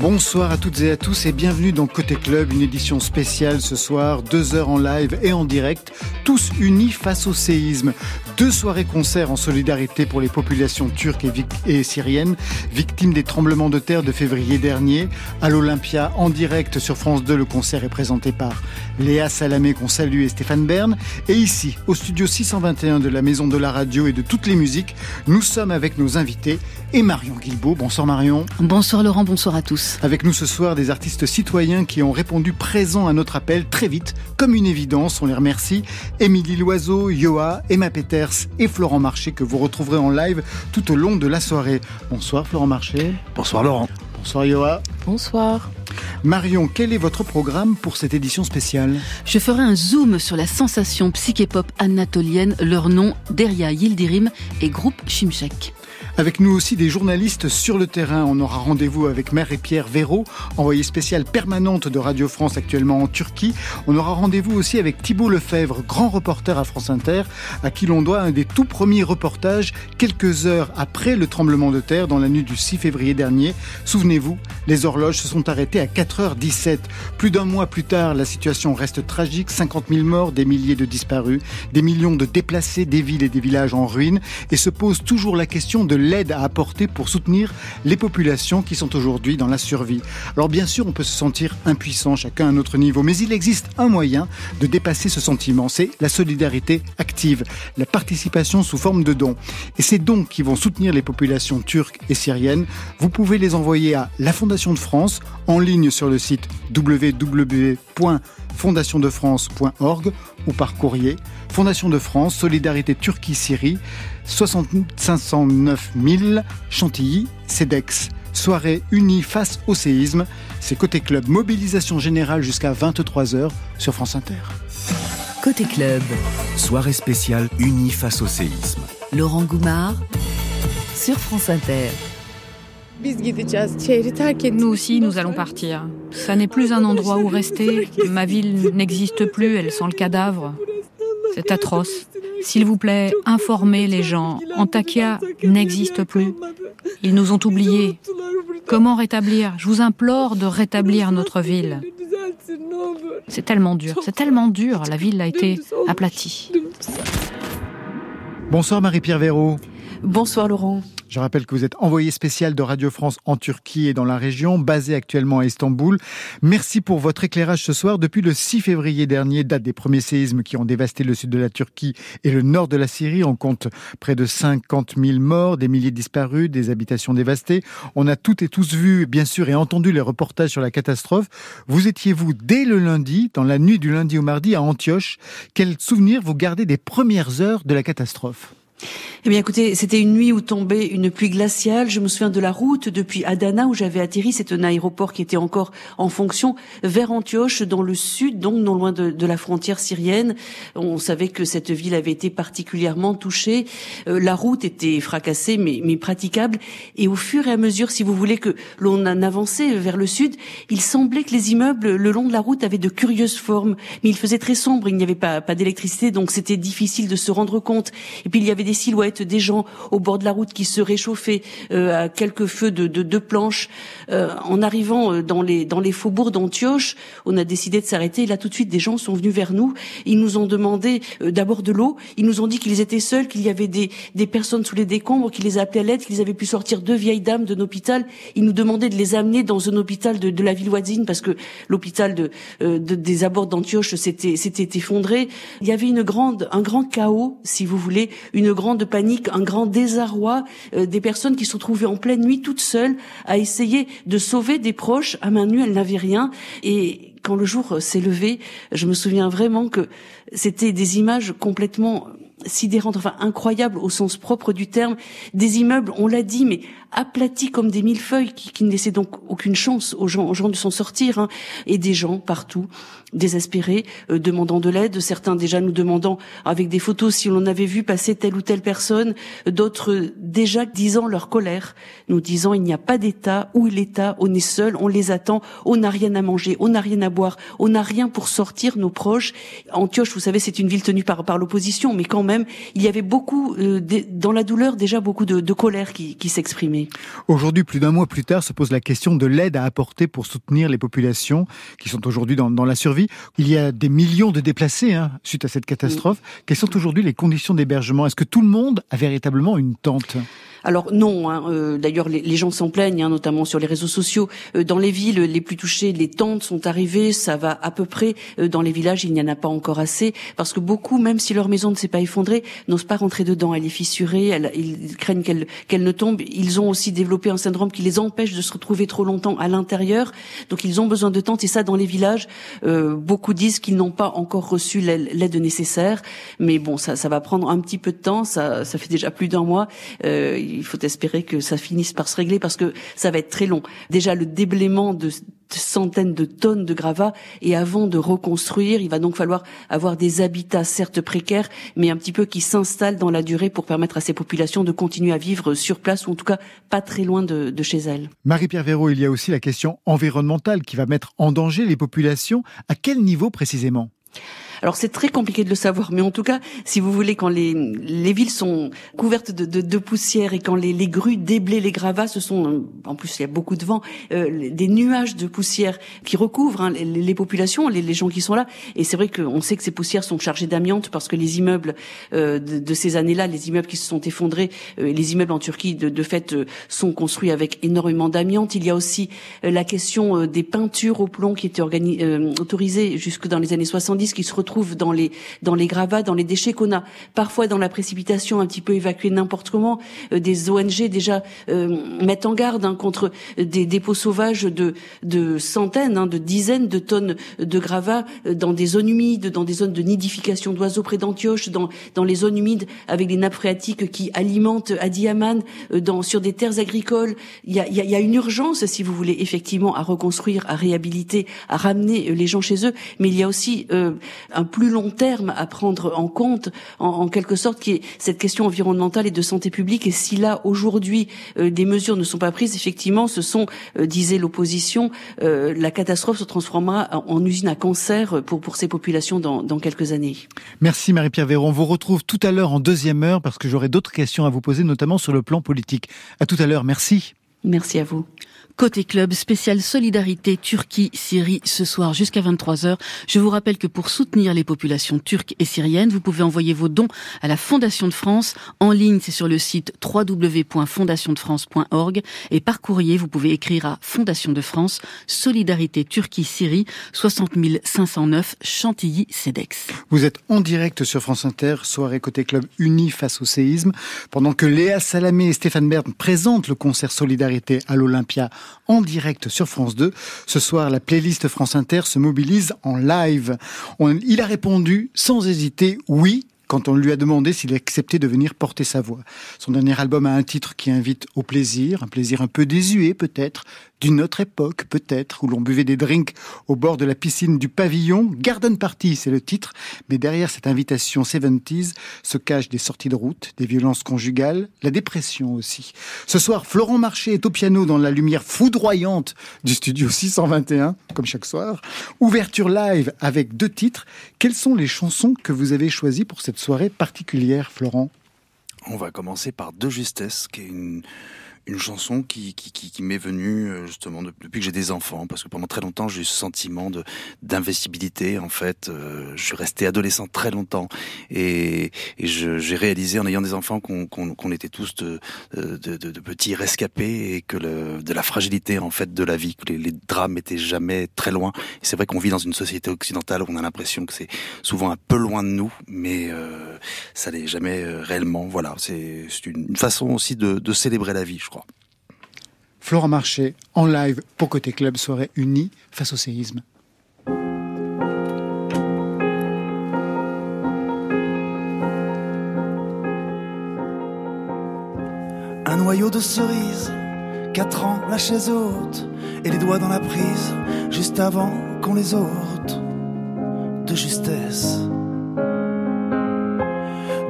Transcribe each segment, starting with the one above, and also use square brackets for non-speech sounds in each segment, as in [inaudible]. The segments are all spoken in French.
Bonsoir à toutes et à tous et bienvenue dans Côté Club, une édition spéciale ce soir, deux heures en live et en direct, tous unis face au séisme. Deux soirées concerts en solidarité pour les populations turques et, syriennes victimes des tremblements de terre de février dernier. À l'Olympia, en direct sur France 2, le concert est présenté par Léa Salamé qu'on salue et Stéphane Bern. Et ici, au studio 621 de la Maison de la Radio et de toutes les musiques, nous sommes avec nos invités et Marion Guilbault. Bonsoir Marion. Bonsoir Laurent, bonsoir à tous. Avec nous ce soir des artistes citoyens qui ont répondu présents à notre appel très vite, comme une évidence, on les remercie. Émilie Loiseau, Yoa, Emma Peters et Florent Marché que vous retrouverez en live tout au long de la soirée. Bonsoir Florent Marché. Bonsoir Laurent. Bonsoir Yoa. Bonsoir. Marion, quel est votre programme pour cette édition spéciale? Je ferai un zoom sur la sensation psyché-pop anatolienne, leur nom Deria Yildirim et groupe Shimshek. Avec nous aussi des journalistes sur le terrain. On aura rendez-vous avec Mère et Pierre Véraud, envoyée spéciale permanente de Radio France actuellement en Turquie. On aura rendez-vous aussi avec Thibault Lefebvre, grand reporter à France Inter, à qui l'on doit un des tout premiers reportages quelques heures après le tremblement de terre dans la nuit du 6 février dernier. Souvenez-vous, les horloges se sont arrêtées à 4h17. Plus d'un mois plus tard, la situation reste tragique. 50 000 morts, des milliers de disparus, des millions de déplacés, des villes et des villages en ruine. Et se pose toujours la question de l'aide à apporter pour soutenir les populations qui sont aujourd'hui dans la survie. Alors bien sûr, on peut se sentir impuissant, chacun à notre niveau, mais il existe un moyen de dépasser ce sentiment, c'est la solidarité active, la participation sous forme de dons. Et ces dons qui vont soutenir les populations turques et syriennes, vous pouvez les envoyer à la Fondation de France en ligne sur le site www.fondationdefrance.org ou par courrier. Fondation de France, Solidarité Turquie-Syrie, 509 000 Chantilly, CEDEX. Soirée unie face au séisme. C'est Côté Club, mobilisation générale jusqu'à 23h sur France Inter. Côté Club. Soirée spéciale unie face au séisme. Laurent Goumard sur France Inter. Nous aussi, nous allons partir. Ça n'est plus un endroit où rester. Ma ville n'existe plus, elle sent le cadavre. C'est atroce. S'il vous plaît, informez les gens. Antakya n'existe plus. Ils nous ont oubliés. Comment rétablir? Je vous implore de rétablir notre ville. C'est tellement dur, c'est tellement dur. La ville a été aplatie. Bonsoir Marie-Pierre Véraud. Bonsoir Laurent. Je rappelle que vous êtes envoyé spécial de Radio France en Turquie et dans la région, basé actuellement à Istanbul. Merci pour votre éclairage ce soir. Depuis le 6 février dernier, date des premiers séismes qui ont dévasté le sud de la Turquie et le nord de la Syrie. On compte près de 50 000 morts, des milliers disparus, des habitations dévastées. On a toutes et tous vu, bien sûr, et entendu les reportages sur la catastrophe. Vous étiez, vous, dès le lundi, dans la nuit du lundi au mardi à Antioche. Quel souvenir vous gardez des premières heures de la catastrophe? Eh bien, écoutez, c'était une nuit où tombait une pluie glaciale. Je me souviens de la route depuis Adana où j'avais atterri. C'est un aéroport qui était encore en fonction vers Antioche, dans le sud, donc non loin de, la frontière syrienne. On savait que cette ville avait été particulièrement touchée. Euh, la route était fracassée, mais, mais praticable. Et au fur et à mesure, si vous voulez, que l'on en avançait vers le sud, il semblait que les immeubles le long de la route avaient de curieuses formes. Mais il faisait très sombre. Il n'y avait pas, pas d'électricité, donc c'était difficile de se rendre compte. Et puis il y avait des silhouettes des gens au bord de la route qui se réchauffaient euh, à quelques feux de deux planches. Euh, en arrivant euh, dans les dans les faubourgs d'Antioche, on a décidé de s'arrêter. Là, tout de suite, des gens sont venus vers nous. Ils nous ont demandé d'abord de l'eau. Ils nous ont dit qu'ils étaient seuls, qu'il y avait des des personnes sous les décombres, qui les appelaient à l'aide, qu'ils avaient pu sortir deux vieilles dames d'un hôpital. Ils nous demandaient de les amener dans un hôpital de, de la ville voisine parce que l'hôpital de, de, des abords d'Antioche s'était s'était effondré. Il y avait une grande un grand chaos, si vous voulez, une grande panique un grand désarroi euh, des personnes qui se trouvaient en pleine nuit toutes seules à essayer de sauver des proches. À main nue, elles n'avaient rien. Et quand le jour s'est levé, je me souviens vraiment que c'était des images complètement sidérante, enfin incroyable au sens propre du terme, des immeubles, on l'a dit, mais aplatis comme des millefeuilles qui, qui ne laissaient donc aucune chance aux gens, aux gens de s'en sortir, hein, et des gens partout désespérés, euh, demandant de l'aide, certains déjà nous demandant avec des photos si l'on avait vu passer telle ou telle personne, d'autres déjà disant leur colère, nous disant il n'y a pas d'État, où est l'État, on est seul, on les attend, on n'a rien à manger, on n'a rien à boire, on n'a rien pour sortir nos proches. Antioche, vous savez, c'est une ville tenue par, par l'opposition, mais quand même, il y avait beaucoup, euh, dans la douleur, déjà beaucoup de, de colère qui, qui s'exprimait. Aujourd'hui, plus d'un mois plus tard, se pose la question de l'aide à apporter pour soutenir les populations qui sont aujourd'hui dans, dans la survie. Il y a des millions de déplacés hein, suite à cette catastrophe. Quelles sont aujourd'hui les conditions d'hébergement? Est-ce que tout le monde a véritablement une tente? Alors non, hein, euh, d'ailleurs les, gens s'en plaignent, hein, notamment sur les réseaux sociaux. Euh, dans les villes les plus touchées, les tentes sont arrivées, ça va à peu près. Euh, dans les villages, il n'y en a pas encore assez, parce que beaucoup, même si leur maison ne s'est pas effondrée, n'osent pas rentrer dedans. Elle est fissurée, elle, ils craignent qu'elle qu'elle ne tombe. Ils ont aussi développé un syndrome qui les empêche de se retrouver trop longtemps à l'intérieur. Donc ils ont besoin de tentes, et ça, dans les villages, beaucoup disent qu'ils n'ont pas encore reçu l'aide nécessaire. Mais bon, ça, ça va prendre un petit peu de temps. Ça, ça fait déjà plus d'un mois il faut espérer que ça finisse par se régler parce que ça va être très long. Déjà le déblaiement de centaines de tonnes de gravats et avant de reconstruire, il va donc falloir avoir des habitats certes précaires, mais un petit peu qui s'installent dans la durée pour permettre à ces populations de continuer à vivre sur place ou en tout cas pas très loin de, chez elles. Marie-Pierre Véraud, il y a aussi la question environnementale qui va mettre en danger les populations. À quel niveau précisément? Alors c'est très compliqué de le savoir, mais en tout cas, si vous voulez, quand les, les villes sont couvertes de, de, de poussière et quand les, les, grues déblaient les gravats, ce sont, en plus il y a beaucoup de vent, euh, des nuages de poussière qui recouvrent hein, les, les, populations, les, les, gens qui sont là. Et c'est vrai qu'on sait que ces poussières sont chargées d'amiante parce que les immeubles euh, de, de, ces années-là, les immeubles qui se sont effondrés, euh, les immeubles en Turquie de, de fait euh, sont construits avec énormément d'amiante. Il y a aussi euh, la question euh, des peintures au plomb qui étaient autorisées jusque dans les années 70, qui se retrouvent trouve dans les dans les gravats, dans les déchets qu'on a parfois dans la précipitation un petit peu évacués n'importe comment. Euh, des ONG déjà euh, mettent en garde hein, contre des dépôts sauvages de de centaines, hein, de dizaines de tonnes de gravats euh, dans des zones humides, dans des zones de nidification d'oiseaux près d'Antioche, dans dans les zones humides avec des nappes phréatiques qui alimentent Adiaman, dans sur des terres agricoles. Il y a, une urgence, si vous voulez, effectivement, à reconstruire, à réhabiliter, à ramener les gens chez eux. Mais il y a aussi plus long terme à prendre en compte, en, quelque sorte, qui est cette question environnementale et de santé publique. Et si là, aujourd'hui, euh, des mesures ne sont pas prises, effectivement, ce sont, euh, disait l'opposition, euh, la catastrophe se transformera en, usine à cancer pour, pour ces populations dans, dans quelques années. Merci Marie-Pierre Véron. On vous retrouve tout à l'heure en deuxième heure parce que j'aurai d'autres questions à vous poser, notamment sur le plan politique. À tout à l'heure. Merci. Merci à vous. Côté club, spécial solidarité Turquie-Syrie ce soir jusqu'à 23h. Je vous rappelle que pour soutenir les populations turques et syriennes, vous pouvez envoyer vos dons à la Fondation de France. En ligne, c'est sur le site www.fondationdefrance.org et par courrier, vous pouvez écrire à Fondation de France, Solidarité Turquie-Syrie, 60 509 Chantilly-Cedex. Vous êtes en direct sur France Inter, soirée Côté Club unis face au séisme, pendant que Léa Salamé et Stéphane Bern présentent le concert Solidarité à l'Olympia en direct sur France 2. Ce soir, la playlist France Inter se mobilise en live. il a répondu sans hésiter oui quand on lui a demandé s'il acceptait de venir porter sa voix. Son dernier album a un titre qui invite au plaisir, un plaisir un peu désuet peut-être, d'une autre époque peut-être, où l'on buvait des drinks au bord de la piscine du pavillon. Garden Party, c'est le titre, mais derrière cette invitation 70s se cachent des sorties de route, des violences conjugales, la dépression aussi. Ce soir, Florent Marché est au piano dans la lumière foudroyante du studio 621, comme chaque soir. Ouverture live avec deux titres. Quelles sont les chansons que vous avez choisies pour cette soirée particulière, Florent? On va commencer par De Justesse, qui est une une chanson qui, qui, qui, qui m'est venue euh, justement depuis que j'ai des enfants, parce que pendant très longtemps j'ai eu ce sentiment de d'investibilité. En fait, euh, je suis resté adolescent très longtemps et, et j'ai réalisé en ayant des enfants qu'on qu'on était tous de, de, de, petits rescapés et que le, de la fragilité en fait de la vie, que les, les drames étaient jamais très loin. C'est vrai qu'on vit dans une société occidentale où on a l'impression que c'est souvent un peu loin de nous, mais euh, ça n'est jamais euh, réellement. Voilà, c'est une façon aussi de, de célébrer la vie, je Flora Marché, en live pour Côté Club, soirée unie face au séisme. Un noyau de cerise, quatre ans la chaise haute, et les doigts dans la prise, juste avant qu'on les ôte de justesse.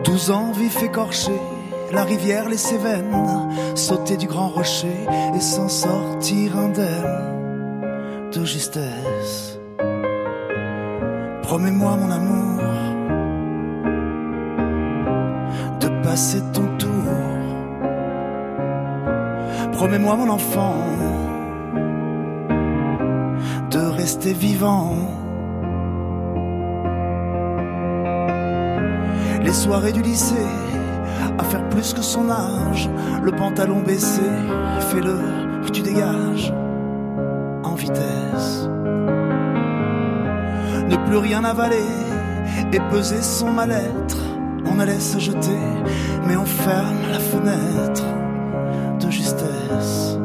Douze ans vif écorché la rivière les Cévennes, sauter du grand rocher et s'en sortir indemne de justesse. Promets-moi mon amour de passer ton tour. Promets-moi mon enfant de rester vivant. Les soirées du lycée, à faire plus que son âge, le pantalon baissé, fais-le, tu dégages en vitesse. Ne plus rien avaler et peser son mal-être. On allait se jeter, mais on ferme la fenêtre de justesse.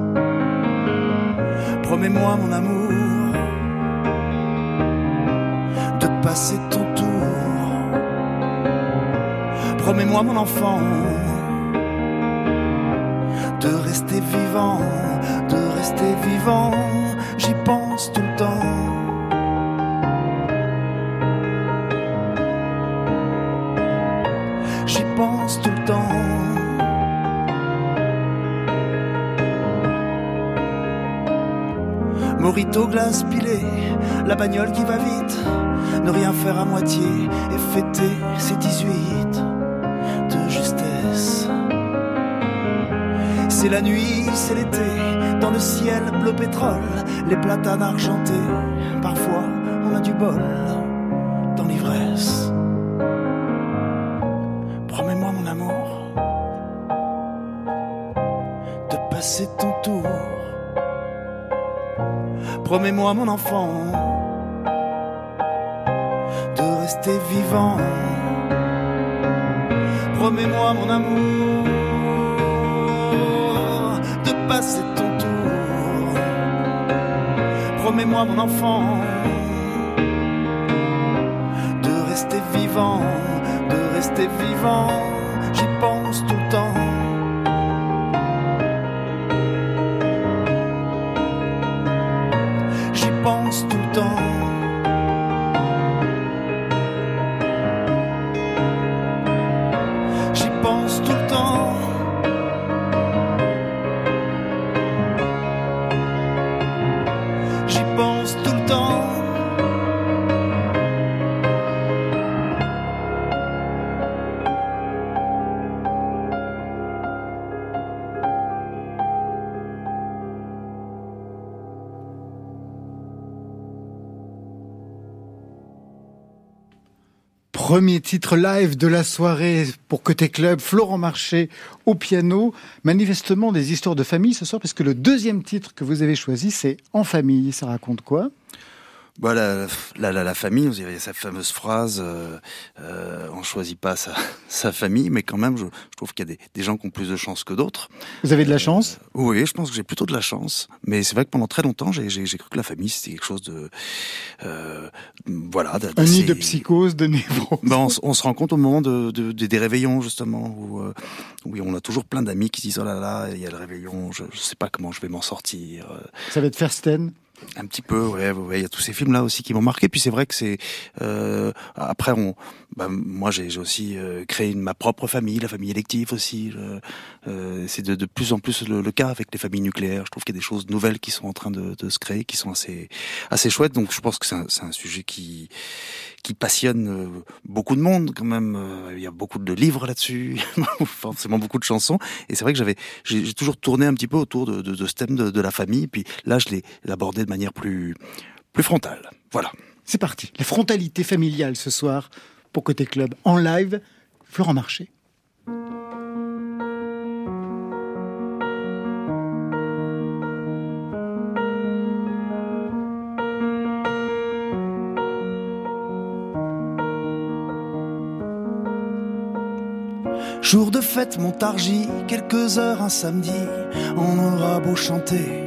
Promets-moi mon amour de passer ton Promets-moi mon enfant de rester vivant, de rester vivant. J'y pense tout le temps. J'y pense tout le temps. Morito glace pilé, la bagnole qui va vite, ne rien faire à moitié et fêter ses 18 la nuit, c'est l'été, dans le ciel bleu pétrole, les platanes argentés, parfois on a du bol dans l'ivresse. Promets-moi mon amour de passer ton tour. Promets-moi mon enfant de rester vivant. Promets-moi mon amour mon enfant Premier titre live de la soirée pour Côté Club, Florent Marché au piano. Manifestement des histoires de famille ce soir, parce que le deuxième titre que vous avez choisi, c'est En famille. Ça raconte quoi? Bah, la, famille, il y a cette fameuse phrase euh, euh, on choisit pas sa, sa famille, mais quand même, je, je trouve qu'il y a des, des, gens qui ont plus de chance que d'autres. Vous avez de la chance? Euh, Oui, je pense que j'ai plutôt de la chance. Mais c'est vrai que pendant très longtemps, j'ai cru que la famille, c'était quelque chose de. Euh, voilà. Un nid de psychose, de névrose. Ben, on, on, se rend compte au moment de, de, de des réveillons, justement, où, euh, où on a toujours plein d'amis qui disent oh là là, il y a le réveillon, je, je sais pas comment je vais m'en sortir. Ça va être Fersten? Un petit peu, ouais, ouais, il y a tous ces films-là aussi qui m'ont marqué. Puis c'est vrai que c'est euh, après on, bah, moi j'ai aussi euh, créé ma propre famille, la famille élective aussi. Euh, c'est de, de, plus en plus le, le, cas avec les familles nucléaires. Je trouve qu'il y a des choses nouvelles qui sont en train de, de se créer, qui sont assez assez chouettes. Donc je pense que c'est un, un, sujet qui qui passionne beaucoup de monde quand même. Il y a beaucoup de livres là-dessus, [laughs] forcément beaucoup de chansons. Et c'est vrai que j'avais, j'ai toujours tourné un petit peu autour de, de, ce thème de, de, la famille. Puis là, je l'ai abordé de manière plus, plus frontale. Voilà. C'est parti. La frontalité familiale ce soir pour Côté Club en live. Florent Marché. Jour de fête, Montargis, quelques heures un samedi, on aura beau chanter.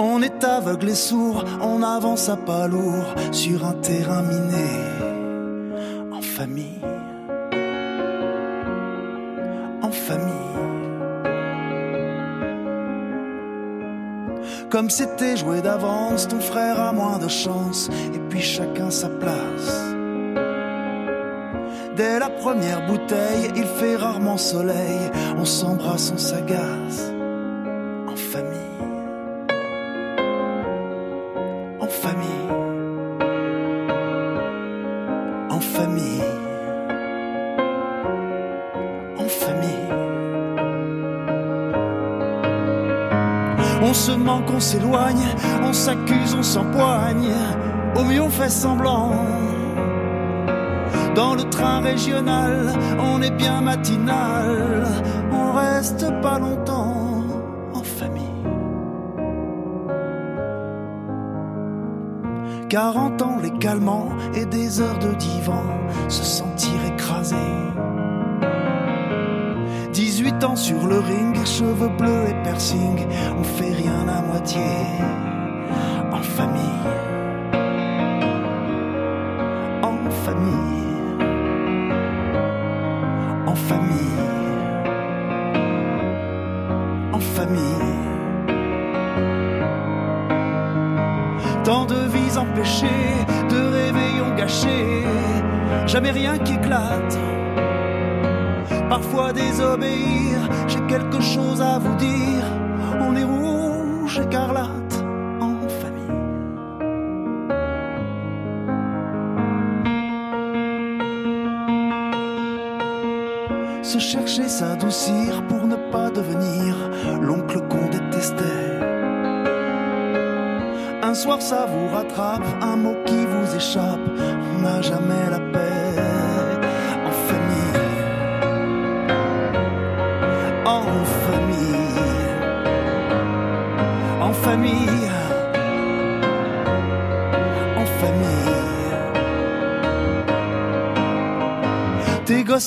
On est aveugle et sourd, on avance à pas lourd sur un terrain miné. En famille. En famille. Comme c'était joué d'avance, ton frère a moins de chance, et puis chacun sa place. Dès la première bouteille, il fait rarement soleil, on s'embrasse, on s'agace. On s'éloigne, on s'accuse, on s'empoigne. Au mieux, on fait semblant. Dans le train régional, on est bien matinal. On reste pas longtemps en famille. 40 ans légalement et des heures de divan, se sentir écrasé. 18 ans sur le ring, cheveux bleus et piercing, on fait rien à moitié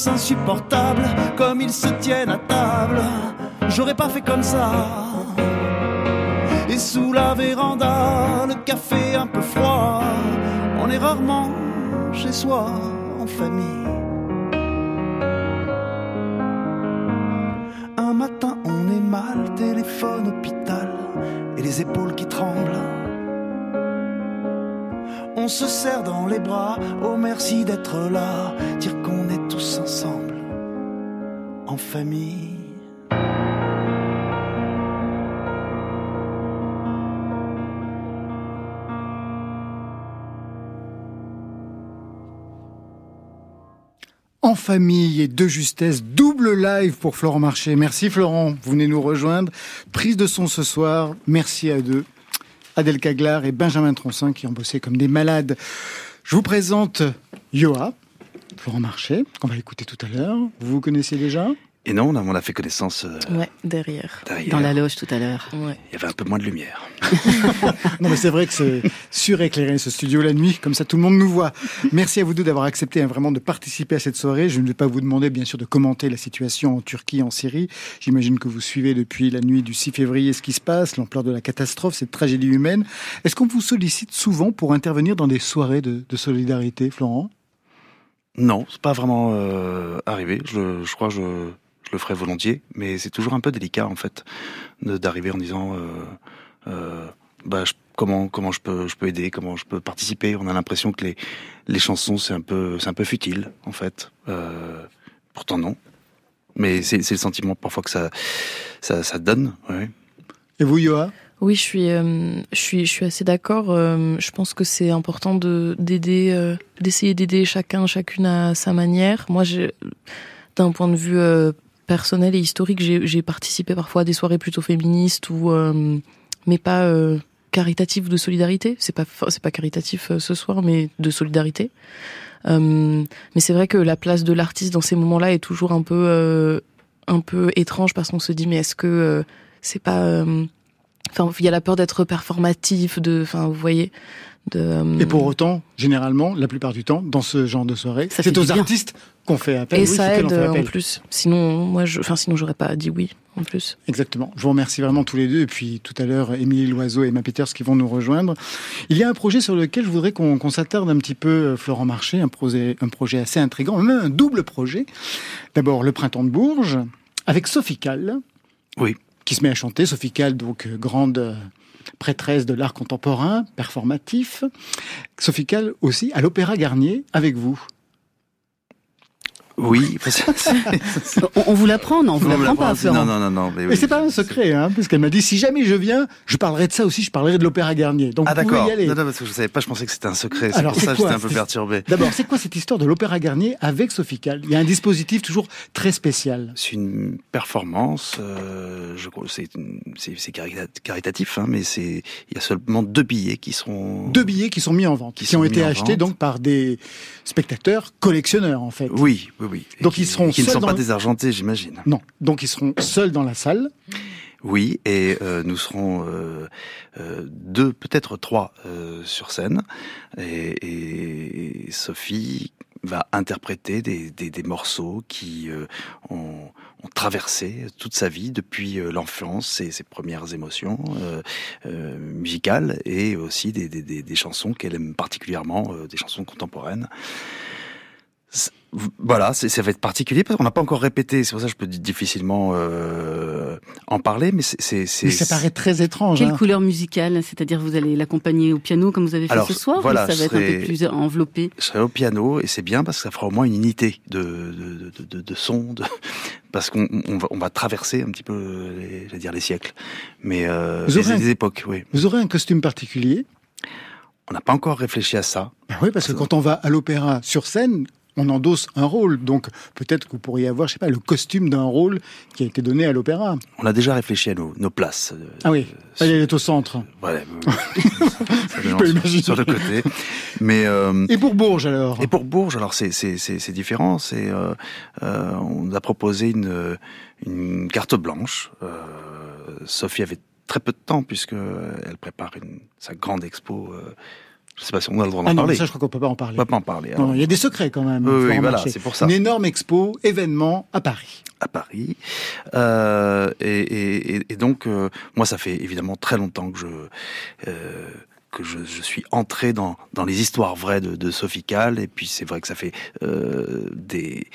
Gosses insupportables, comme ils se tiennent à table, j'aurais pas fait comme ça. Et sous la véranda, le café un peu froid, on est rarement chez soi en famille. Un matin, on est mal, téléphone, hôpital, et les épaules qui tremblent. On se serre dans les bras, oh merci d'être là, dire qu'on est ensemble, en famille. En famille et de justesse, double live pour Florent Marché. Merci Florent, vous venez nous rejoindre. Prise de son ce soir, merci à deux. Adèle Caglar et Benjamin Troncin qui ont bossé comme des malades. Je vous présente Yoa, Florent Marché, qu'on va écouter tout à l'heure. Vous vous connaissez déjà? Et non, on a, fait connaissance euh, Ouais, derrière. derrière. Dans la loge tout à l'heure. Ouais. Il y avait un peu moins de lumière. [laughs] Non mais c'est vrai que c'est suréclairé ce studio la nuit, comme ça tout le monde nous voit. Merci à vous deux d'avoir accepté hein, vraiment de participer à cette soirée. Je ne vais pas vous demander bien sûr de commenter la situation en Turquie, en Syrie. J'imagine que vous suivez depuis la nuit du 6 février ce qui se passe, l'ampleur de la catastrophe, cette tragédie humaine. Est-ce qu'on vous sollicite souvent pour intervenir dans des soirées de, de solidarité, Florent? Non, c'est pas vraiment euh, arrivé. Je, je crois que je, je le ferai volontiers, mais c'est toujours un peu délicat en fait d'arriver en disant euh, euh, bah, je- comment comment je peux je peux aider, comment je peux participer. On a l'impression que les les chansons c'est un peu c'est un peu futile en fait. Euh, pourtant non, mais c'est c'est le sentiment parfois que ça ça, ça donne. Ouais. Et vous, Yoa? Oui, je suis, euh, je suis, je suis assez d'accord. Euh, je pense que c'est important de d'aider, euh, d'essayer d'aider chacun, chacune à sa manière. Moi, d'un point de vue personnel et historique, j'ai participé parfois à des soirées plutôt féministes ou, mais pas caritatives de solidarité. C'est pas, c'est pas caritatif ce soir, mais de solidarité. Mais c'est vrai que la place de l'artiste dans ces moments-là est toujours un peu, un peu étrange parce qu'on se dit mais est-ce que c'est pas Enfin, il y a la peur d'être performatif, de, enfin, vous voyez, de. euh, Et pour autant, généralement, la plupart du temps, dans ce genre de soirée, Ça c'est aux bien. artistes qu'on fait appel. et Oui, ça en aide fait en plus. Sinon, moi, je, enfin, sinon, j'aurais pas dit oui en plus. Exactement. Je vous remercie vraiment tous les deux. Et puis tout à l'heure, Émilie Loiseau et Emma Peters qui vont nous rejoindre. Il y a un projet sur lequel je voudrais qu'on qu'on s'attarde un petit peu, euh, Florent Marché, un projet, un projet assez intrigant, même un double projet. D'abord, le Printemps de Bourges, avec Sophie Calle. Oui. Qui se met à chanter. Sophie Calle, donc euh, grande euh, prêtresse de l'art contemporain, performatif. Sophie Calle aussi à l'Opéra Garnier avec vous. Oui, [laughs] on, on, vous l'apprend, non, on vous l'apprend pas, Non, non, non, non. Mais, oui, c'est pas un secret, hein, puisqu'elle m'a dit si jamais je viens, je parlerai de ça aussi, je parlerai de l'Opéra Garnier. Donc ah d'accord. Non, non, parce que je savais pas, je pensais que c'était un secret. C'est pour ça que j'étais un peu perturbé. D'abord, c'est quoi cette histoire de l'Opéra Garnier avec Sophie Calle Il y a un dispositif toujours très spécial. C'est une performance. Euh, je crois c'est c'est caritatif, hein, mais c'est il y a seulement deux billets qui sont deux billets qui sont mis en vente, qui, qui ont été achetés donc par des spectateurs collectionneurs en fait. Oui, oui, oui. Donc ils seront qui ne sont pas désargentés, j'imagine. Non, donc ils seront seuls dans la salle. Oui, et euh, nous serons euh, euh, deux, peut-être trois sur scène, et, et, Sophie va interpréter des, des, des morceaux qui ont, ont, traversé toute sa vie depuis l'enfance, ses, ses, premières émotions musicales, et aussi des, des chansons qu'elle aime particulièrement, des chansons contemporaines voilà, ça va être particulier parce qu'on n'a pas encore répété. C'est pour ça que je peux difficilement euh, en parler, mais c'est. Mais ça paraît très étrange. Quelle hein. couleur musicale C'est-à-dire vous allez l'accompagner au piano comme vous avez fait Alors, ce soir voilà, ou ça va être un peu plus enveloppé? Je serai au piano et c'est bien parce que ça fera au moins une unité de, de, de, de, de son, de, [laughs] parce qu'on on va, on va, traverser un petit peu, les, dire les siècles, mais euh, les, les époques. Oui. Vous aurez un costume particulier? On n'a pas encore réfléchi à ça. Ben oui, parce que quand on va à l'opéra sur scène, on endosse un rôle. Donc peut-être que vous pourriez avoir, je sais pas, le costume d'un rôle qui a été donné à l'opéra. On a déjà réfléchi à nos, nos places. Ah oui, euh, elle est au centre. Voilà. [laughs] je peux imaginer. Sur le côté. Mais euh, et pour Bourges alors? Et pour Bourges, alors c'est différent. C'est euh, euh, on a proposé une une carte blanche. Euh, Sophie avait très peu de temps puisque elle prépare une, sa grande expo. Je sais pas si on a le droit d'en ah non, parler. Ça, je crois qu'on peut pas en parler. On peut pas en parler. Non, il y a des secrets quand même. Oui, oui voilà, c'est pour ça. Une énorme expo, événement à Paris. À Paris. Euh, et, et, et, donc, euh, moi, ça fait évidemment très longtemps que je euh, que je, je, suis entré dans, dans les histoires vraies de, de Sophie Calle, et puis c'est vrai que ça fait euh, des,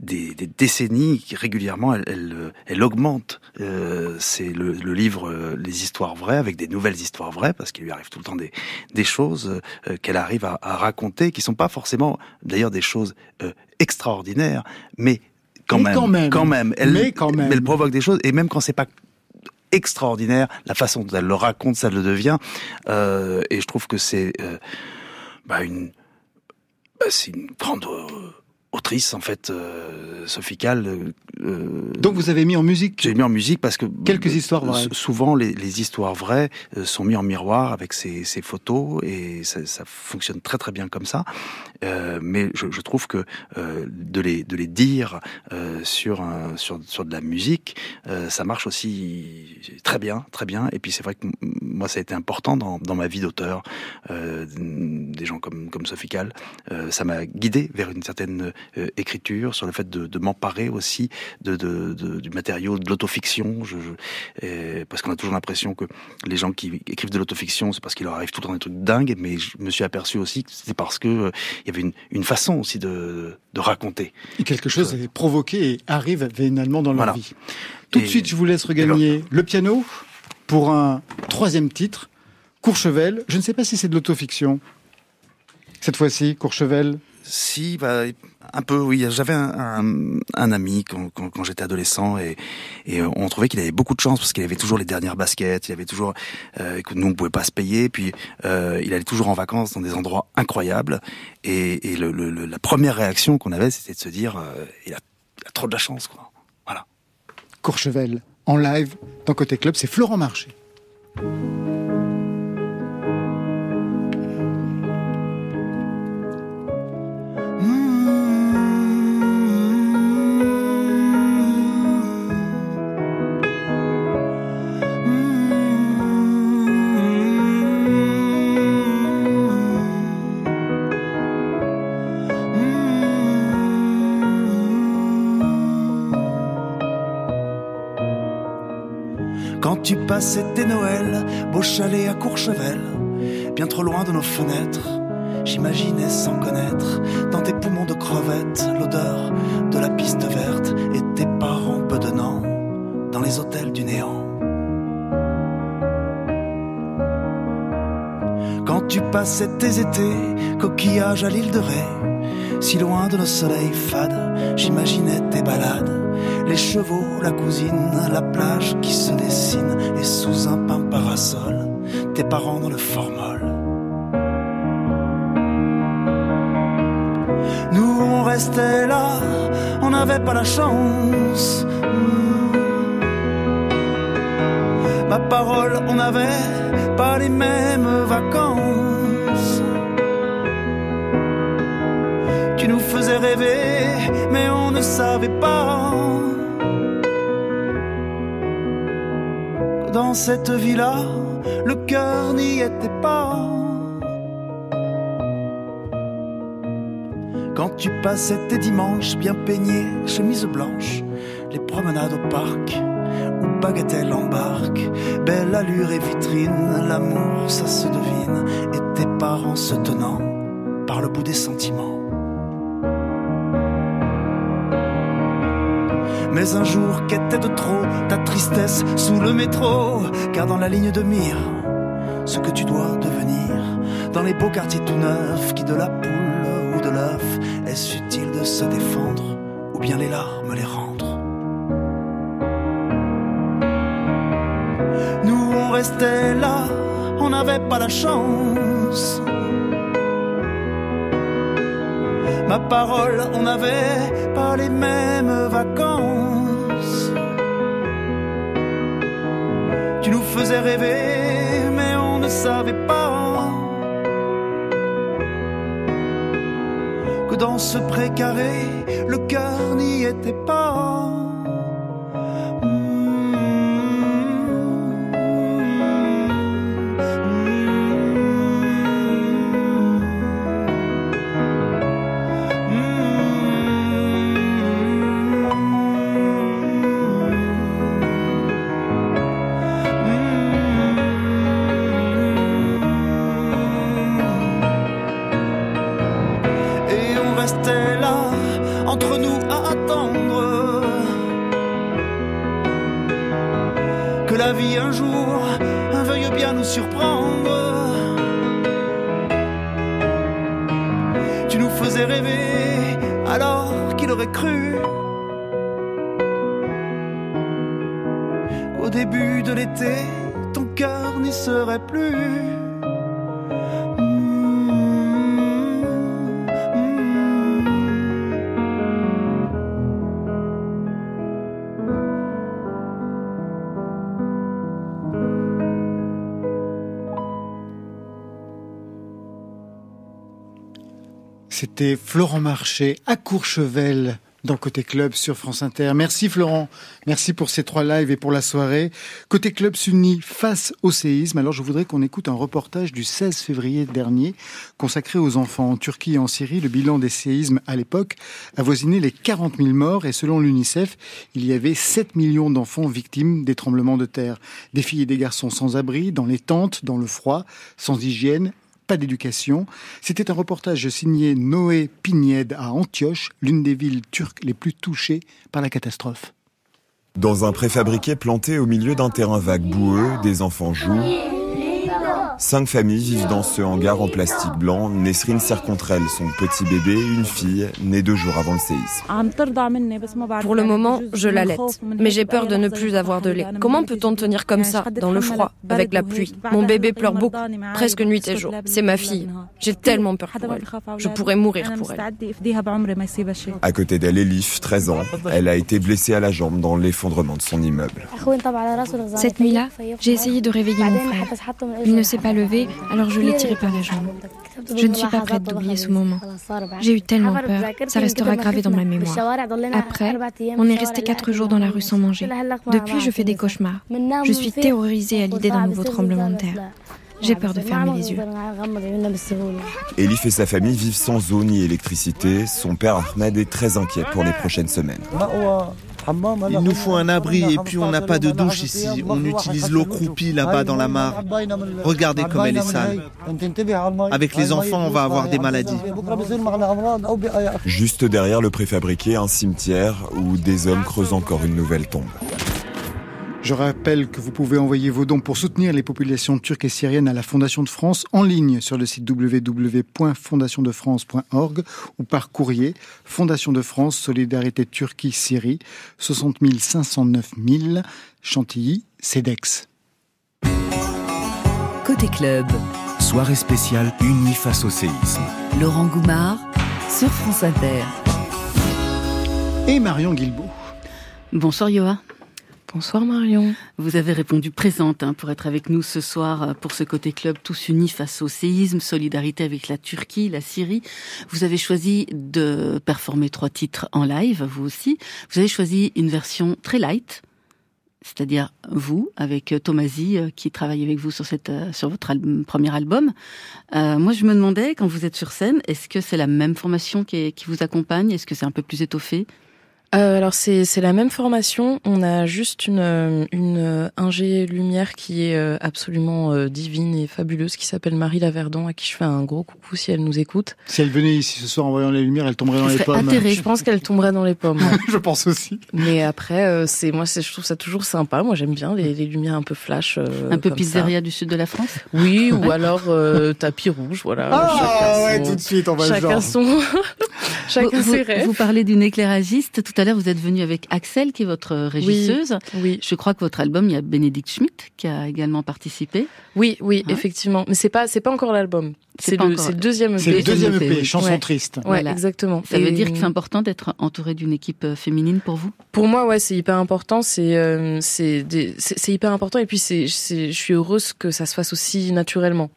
des, des, décennies régulièrement elle, elle, elle augmente. Euh, c'est le, le, livre euh, Les histoires vraies avec des nouvelles histoires vraies, parce qu'il lui arrive tout le temps des, des choses qu'elle arrive à, à, raconter, qui sont pas forcément d'ailleurs des choses extraordinaires, mais quand, même, quand même, quand même, elle, mais quand même, elle provoque des choses, et même quand c'est pas extraordinaire, la façon dont elle le raconte, ça le devient, euh, et je trouve que c'est euh, bah une, bah c'est une grande euh, autrice en fait, euh, Sophie Calle. Euh, Donc vous avez mis en musique J'ai mis en musique parce que quelques histoires vraies. Souvent les, les, histoires vraies euh, sont mises en miroir avec ces, ces photos et ça, ça, fonctionne très très bien comme ça. Euh, mais je, je, trouve que euh, de les de les dire euh, sur un, sur sur de la musique, ça marche aussi très bien très bien. Et puis c'est vrai que moi ça a été important dans, dans ma vie d'auteur. des gens comme comme Sophie Calle, ça m'a guidé vers une certaine euh, écriture, sur le fait de, de m'emparer aussi de, de, de, du matériau de l'autofiction. Je, je, parce qu'on a toujours l'impression que les gens qui écrivent de l'autofiction, c'est parce qu'il leur arrive tout le temps des trucs dingues, mais je me suis aperçu aussi que c'était parce que euh, il y avait une, une façon aussi de, de raconter. Et quelque chose est provoqué et arrive finalement dans leur voilà. vie. Tout et, de suite, je vous laisse regagner le piano pour un troisième titre, Courchevel. Je ne sais pas si c'est de l'autofiction. Cette fois-ci, Courchevel. Si, bah, un peu, oui. J'avais un, ami quand, j'étais adolescent et, et, on trouvait qu'il avait beaucoup de chance parce qu'il avait toujours les dernières baskets, il avait toujours euh, que nous on pouvait pas se payer, puis euh, il allait toujours en vacances dans des endroits incroyables. Et, la première réaction qu'on avait, c'était de se dire, euh, il, a, il, a, trop de la chance, quoi. Voilà. Courchevel en live dans Côté Club, c'est Florent Marché. Chalet à Courchevel, bien trop loin de nos fenêtres. J'imaginais sans connaître, dans tes poumons de crevettes, l'odeur de la piste verte et tes parents de dans les hôtels du néant. Quand tu passais tes étés, coquillages à l'île de Ré, si loin de nos soleils fades, j'imaginais tes balades, les chevaux, la cousine, la plage qui se dessine, et sous un pain parasol, tes parents dans le formol. Nous on restait là, on n'avait pas la chance. Ma parole, on n'avait pas les mêmes vacances. Tu nous faisais rêver, mais on ne savait Dans cette vie-là, le cœur n'y était pas. Quand tu passais tes dimanches bien peignés, chemise blanche, les promenades au parc, où bagatelle embarque, belle allure et vitrine, l'amour ça se devine, et tes parents se tenant par le bout des sentiments. Mais un jour qu'était de trop ta tristesse sous le métro, car dans la ligne de mire, ce que tu dois devenir, dans les beaux quartiers tout neufs qui de la poule ou de l'œuf, est-ce utile de se défendre ou bien les larmes les rendre Nous on restait là, on n'avait pas la chance. Ma parole, on n'avait pas les mêmes vacances. Faisais rêver, mais on ne savait pas que dans ce précaré, le cœur n'y était C'était Florent Marché à Courchevel dans Côté Club sur France Inter. Merci Florent, merci pour ces trois lives et pour la soirée. Côté Club s'unit face au séisme. Alors je voudrais qu'on écoute un reportage du 16 février dernier consacré aux enfants en Turquie et en Syrie. Le bilan des séismes à l'époque avoisinait les 40 000 morts et selon l'UNICEF, il y avait 7 millions d'enfants victimes des tremblements de terre. Des filles et des garçons sans abri, dans les tentes, dans le froid, sans hygiène pas d'éducation. C'était un reportage signé Noé Pigned à Antioche, l'une des villes turques les plus touchées par la catastrophe. Dans un préfabriqué planté au milieu d'un terrain vague boueux, des enfants jouent. Cinq familles vivent dans ce hangar en plastique blanc. Nesrine serre contre elle son petit bébé, une fille, née deux jours avant le séisme. Pour le moment, je l'allaite, mais j'ai peur de ne plus avoir de lait. Comment peut-on tenir comme ça, dans le froid, avec la pluie? Mon bébé pleure beaucoup, presque nuit et jour. C'est ma fille. J'ai tellement peur pour elle. Je pourrais mourir pour elle. À côté d'elle, Elif, 13 ans. Elle a été blessée à la jambe dans l'effondrement de son immeuble. Cette nuit-là, j'ai essayé de réveiller mon frère. Il ne s'est pas levé, alors je l'ai tiré par la jambe. Je ne suis pas prête d'oublier ce moment. J'ai eu tellement peur, ça restera gravé dans ma mémoire. Après, on est resté quatre jours dans la rue sans manger. Depuis, je fais des cauchemars. Je suis terrorisée à l'idée d'un nouveau tremblement de terre. J'ai peur de fermer les yeux. [laughs] Elif et sa famille vivent sans eau ni électricité. Son père Ahmed est très inquiet pour les prochaines semaines. Il nous faut un abri et puis on n'a pas de douche ici. On utilise l'eau croupie là-bas dans la mare. Regardez comme elle est sale. Avec les enfants, on va avoir des maladies. Juste derrière le préfabriqué, un cimetière où des hommes creusent encore une nouvelle tombe. Je rappelle que vous pouvez envoyer vos dons pour soutenir les populations turques et syriennes à la Fondation de France en ligne sur le site www.fondationdefrance.org ou par courrier Fondation de France Solidarité Turquie-Syrie 60 509 000 Chantilly, CEDEX. Côté club. Soirée spéciale unie face au séisme. Laurent Goumard sur France Inter. Et Marion Guilbault. Bonsoir Yoa. Bonsoir Marion. Vous avez répondu présente hein, pour être avec nous ce soir euh, pour ce côté club tous unis face au séisme, solidarité avec la Turquie, la Syrie. Vous avez choisi de performer trois titres en live, vous aussi. Vous avez choisi une version très light, c'est-à-dire vous avec euh, Tomasi euh, qui travaille avec vous sur cette sur votre premier album. moi, je me demandais quand vous êtes sur scène, est-ce que c'est la même formation qui, qui vous accompagne? Est-ce que c'est un peu plus étoffé? Euh, alors c'est c'est la même formation. On a juste une euh, une euh, ingé lumière qui est euh, absolument divine et fabuleuse qui s'appelle Marie Laverdon à qui je fais un gros coucou si elle nous écoute. Si elle venait ici ce soir en voyant les lumières, elle tomberait dans les pommes. Je pense qu'elle tomberait dans les pommes. [laughs] je pense aussi. Mais après c'est moi c'est je trouve ça toujours sympa. Moi j'aime bien les, les, lumières un peu flash. un peu pizzeria du sud de la France? Oui ou alors tapis rouge voilà. Ah ouais tout de suite on va chacun son [laughs] chacun vous, ses rêves. Vous parlez d'une éclairagiste tout tout à l'heure, vous êtes venu avec Axel, qui est votre régisseuse. Oui, Je crois que votre album, il y a Bénédicte Schmitt qui a également participé. Oui, oui, hein effectivement. Mais c'est pas, c'est pas encore l'album. C'est le, le, deuxième EP. C'est le deuxième EP, chanson triste. Ouais, exactement. Ça veut dire que c'est important d'être entouré d'une équipe euh, féminine pour vous? Pour moi, ouais, c'est hyper important. C'est euh, c'est hyper important. Et puis, c'est je suis heureuse que ça se fasse aussi naturellement.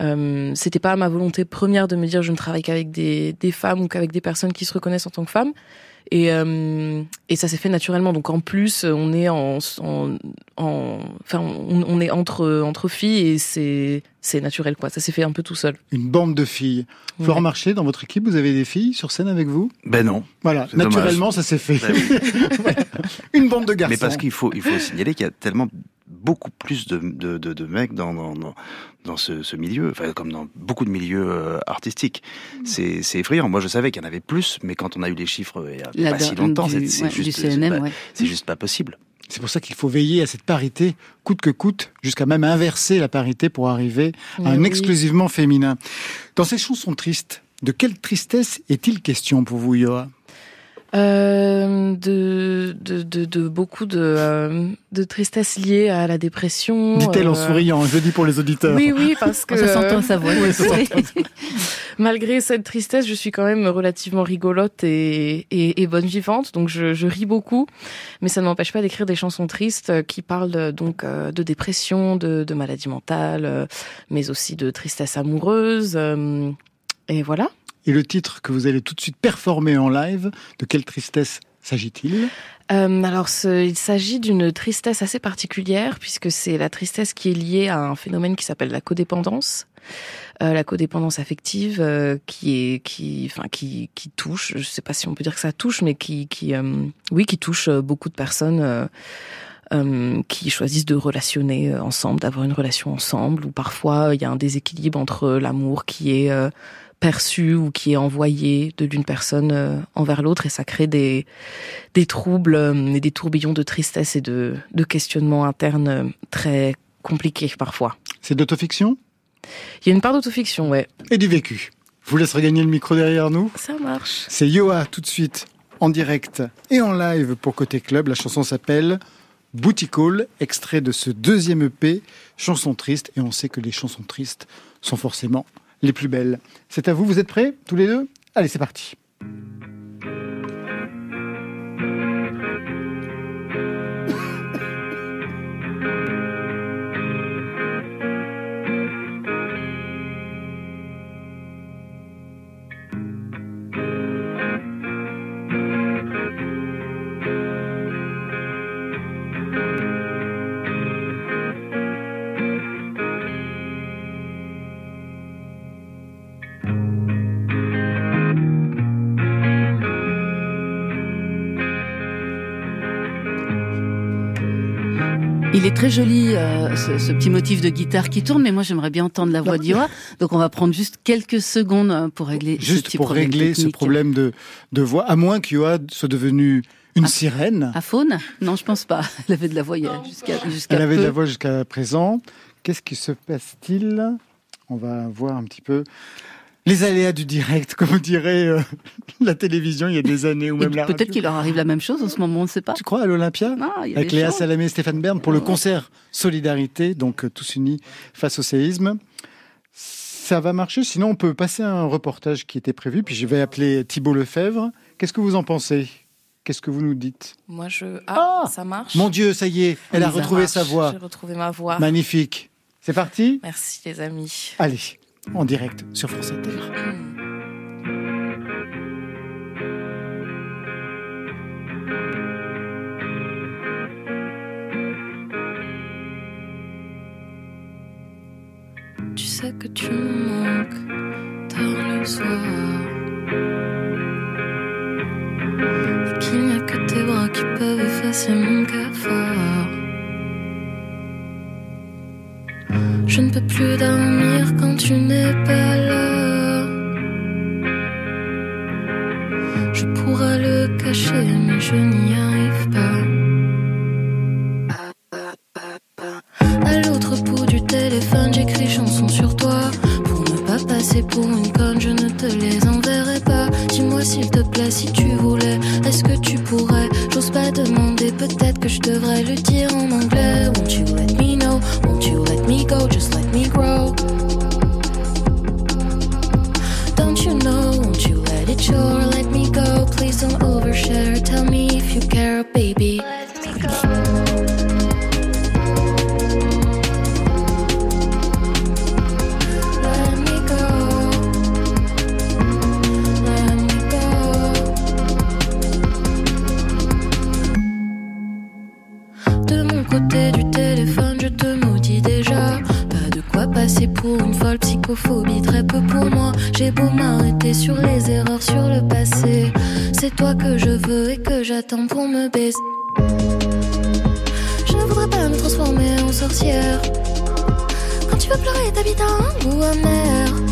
Euh, c'était pas ma volonté première de me dire je ne travaille qu'avec des, des femmes ou qu'avec des personnes qui se reconnaissent en tant que femmes. Et, euh, et ça s'est fait naturellement. Donc en plus, on est en, en, en enfin, on, on, est entre entre filles et c'est c'est naturel quoi. Ça s'est fait un peu tout seul. Une bande de filles. Ouais. Florent Marché, dans votre équipe, vous avez des filles sur scène avec vous? Ben non. Voilà, naturellement, dommage. ça s'est fait. Ben [laughs] Une bande de garçons. Mais parce qu'il faut il faut signaler qu'il y a tellement beaucoup plus de, de, de, de mecs dans, dans, dans, dans ce, ce, milieu, enfin, comme dans beaucoup de milieux euh, artistiques. C'est, c'est effrayant. Moi, je savais qu'il y en avait plus, mais quand on a eu les chiffres il y a pas si longtemps, du, c'est, ouais, juste, CNM, ouais. c'est juste pas possible. C'est pour ça qu'il faut veiller à cette parité, coûte que coûte, jusqu'à même inverser la parité pour arriver à un oui. exclusivement féminin. Dans ces chansons tristes, de quelle tristesse est-il question pour vous, Yoa? Euh, de, de, de, de, beaucoup de, euh, de tristesse liée à la dépression. Dit-elle euh... en souriant, je dis pour les auditeurs. Oui, oui, parce [laughs] que... ça s'entend sa voix. Oui, ça. [laughs] Malgré cette tristesse, je suis quand même relativement rigolote et, et, et bonne vivante, donc je, je, ris beaucoup, mais ça ne m'empêche pas d'écrire des chansons tristes qui parlent donc euh, de dépression, de, de maladie mentale, euh, mais aussi de tristesse amoureuse. euh, et voilà. Et le titre que vous allez tout de suite performer en live, de quelle tristesse s'agit-il? Euh, alors, ce, il s'agit d'une tristesse assez particulière puisque c'est la tristesse qui est liée à un phénomène qui s'appelle la codépendance. Euh, la codépendance affective euh, qui est qui enfin qui qui touche je sais pas si on peut dire que ça touche mais qui qui euh, oui qui touche beaucoup de personnes euh, qui choisissent de relationner ensemble d'avoir une relation ensemble ou parfois il y a un déséquilibre entre l'amour qui est perçu ou qui est envoyé de l'une personne euh, envers l'autre et ça crée des des troubles euh, et des tourbillons de tristesse et de de questionnement interne euh, très compliqués parfois. C'est d'autofiction Il y a une part d'autofiction, ouais. Et du vécu. Je vous laisse regagner le micro derrière nous? Ça marche. C'est Yoa tout de suite en direct et en live pour Côté Club. La chanson s'appelle Booty Call, extrait de ce deuxième EP, chanson triste. Et on sait que les chansons tristes sont forcément les plus belles. C'est à vous, vous êtes prêts tous les deux? Allez, c'est parti. Il est très joli euh, ce, ce, petit motif de guitare qui tourne, mais moi j'aimerais bien entendre la voix d'Ioa. Donc on va prendre juste quelques secondes euh, pour régler juste ce petit pour problème régler technique. ce problème de, de voix, à moins qu'Ioa soit devenue Une sirène À faune? Non, je pense pas. [laughs] Elle avait de la voix jusqu'à jusqu'à Elle avait peu. de la voix jusqu'à présent. Qu'est-ce qui se passe-t-il? On va voir un petit peu les aléas du direct, comme dirait euh, [laughs] la télévision il y a des années ou même la. Peut-être qu'il leur arrive la même chose en ce moment, on ne sait pas. Tu crois à l'Olympia Ah, Avec Léa choses. Salamé et Stéphane Bern pour le concert Solidarité, donc euh, tous unis face au séisme. Ça va marcher, sinon on peut passer à un reportage qui était prévu, puis je vais appeler Thibault Lefebvre. Qu'est-ce que vous en pensez? Qu'est-ce que vous nous dites? Moi, je. Ah, ça marche. Mon Dieu, ça y est, elle a retrouvé marche. sa voix. J'ai retrouvé ma voix. Magnifique. C'est parti? Merci, les amis. Allez, en direct sur France Inter. Tu sais que tu me manques tard le soir. Et qu'il n'y a que tes bras qui peuvent effacer mon cafard. Je ne peux plus dormir quand tu n'es pas là. Je pourrais le cacher, mais je n'y arrive pas. À l'autre bout du téléphone, j'écris chansons sur toi. Pour ne pas passer pour une conne, je ne te les enverrai pas. Dis-moi s'il te plaît si tu voulais. Est-ce que tu pourrais? J'ose pas demander, peut-être que je devrais le dire en anglais. Won't you let me know? Me go Just let me grow. Don't you know? Won't you let it show or let me go? Please don't overshare. Tell me psychophobie, très peu pour moi. J'ai beau m'arrêter sur les erreurs, sur le passé. C'est toi que je veux et que j'attends pour me baiser. Je ne voudrais pas me transformer en sorcière. Quand tu veux pleurer, t'habites un goût amer.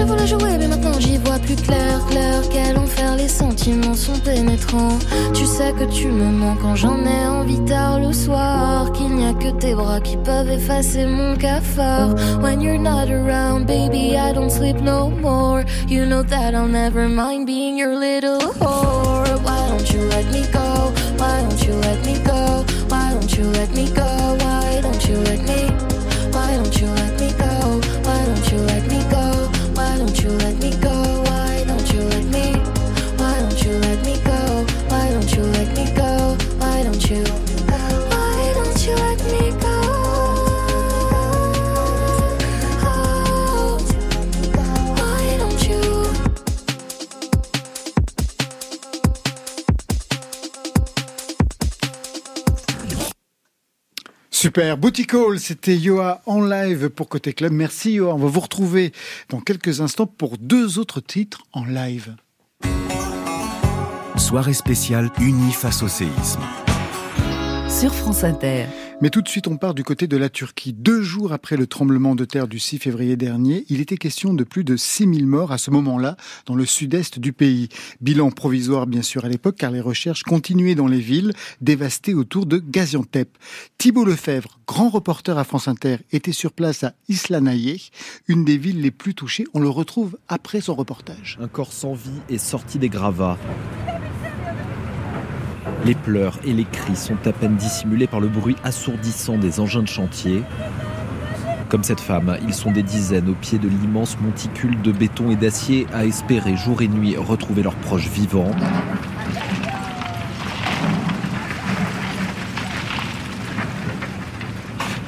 Je voulais jouer, mais maintenant j'y vois plus clair, clair. Quel enfer, les sentiments sont pénétrants. Tu sais que tu me manques quand j'en ai envie tard le soir. Qu'il n'y a que tes bras qui peuvent effacer mon cafard. When you're not around, baby, I don't sleep no more. You know that I'll never mind being your little whore. Why don't you let me go? Why don't you let me go? Why don't you let me go? Why don't you let me? Why Super, Booty Call, c'était Yoa en live pour Côté Club. Merci Yoa, on va vous retrouver dans quelques instants pour deux autres titres en live. Soirée spéciale unie face au séisme. Sur France Inter. Mais tout de suite, on part du côté de la Turquie. Deux jours après le tremblement de terre du 6 février dernier, il était question de plus de 6000 morts à ce moment-là dans le sud-est du pays. Bilan provisoire bien sûr à l'époque car les recherches continuaient dans les villes dévastées autour de Gaziantep. Thibault Lefebvre, grand reporter à France Inter, était sur place à Islanaye, une des villes les plus touchées. On le retrouve après son reportage. Un corps sans vie est sorti des gravats. Les pleurs et les cris sont à peine dissimulés par le bruit assourdissant des engins de chantier. Comme cette femme, ils sont des dizaines au pied de l'immense monticule de béton et d'acier à espérer jour et nuit retrouver leurs proches vivants.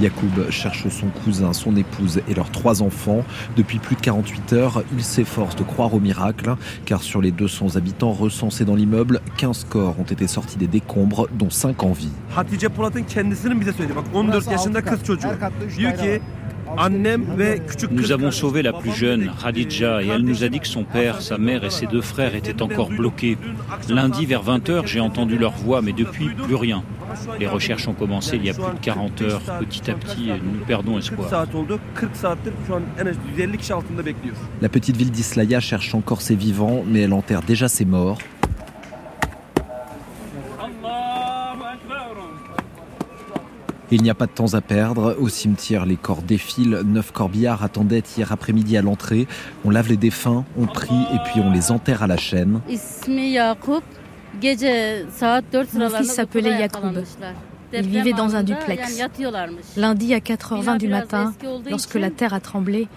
Yacoub cherche son cousin, son épouse et leurs trois enfants. Depuis plus de 48 heures, il s'efforce de croire au miracle, car sur les 200 habitants recensés dans l'immeuble, 15 corps ont été sortis des décombres, dont 5 en vie. Hatice Polat'ın kendisinin bize söyledi. Bak 14 yaşında kız çocuğu. Diyor ki annem ve küçük kız Nous avons sauvé la plus jeune, Khadija, et elle nous a dit que son père, sa mère et ses deux frères étaient encore bloqués. Lundi vers 20h, j'ai entendu leur voix, mais depuis, plus rien. Les recherches ont commencé il y a plus de 40 heures. Petit à petit, nous perdons 40 espoir. saat oldu. 40 saattir şu an en az 150 kişi altında bekliyor. La petite ville d'Islaya cherche encore ses vivants, mais elle enterre déjà ses morts. Il n'y a pas de temps à perdre. Au cimetière, les corps défilent. Neuf corbillards attendaient hier après-midi à l'entrée. On lave les défunts, on prie et puis on les enterre à la chaîne. Mon fils s'appelait Yacoub. Il vivait dans un duplex. Lundi à 4h20 du matin, lorsque la terre a tremblé,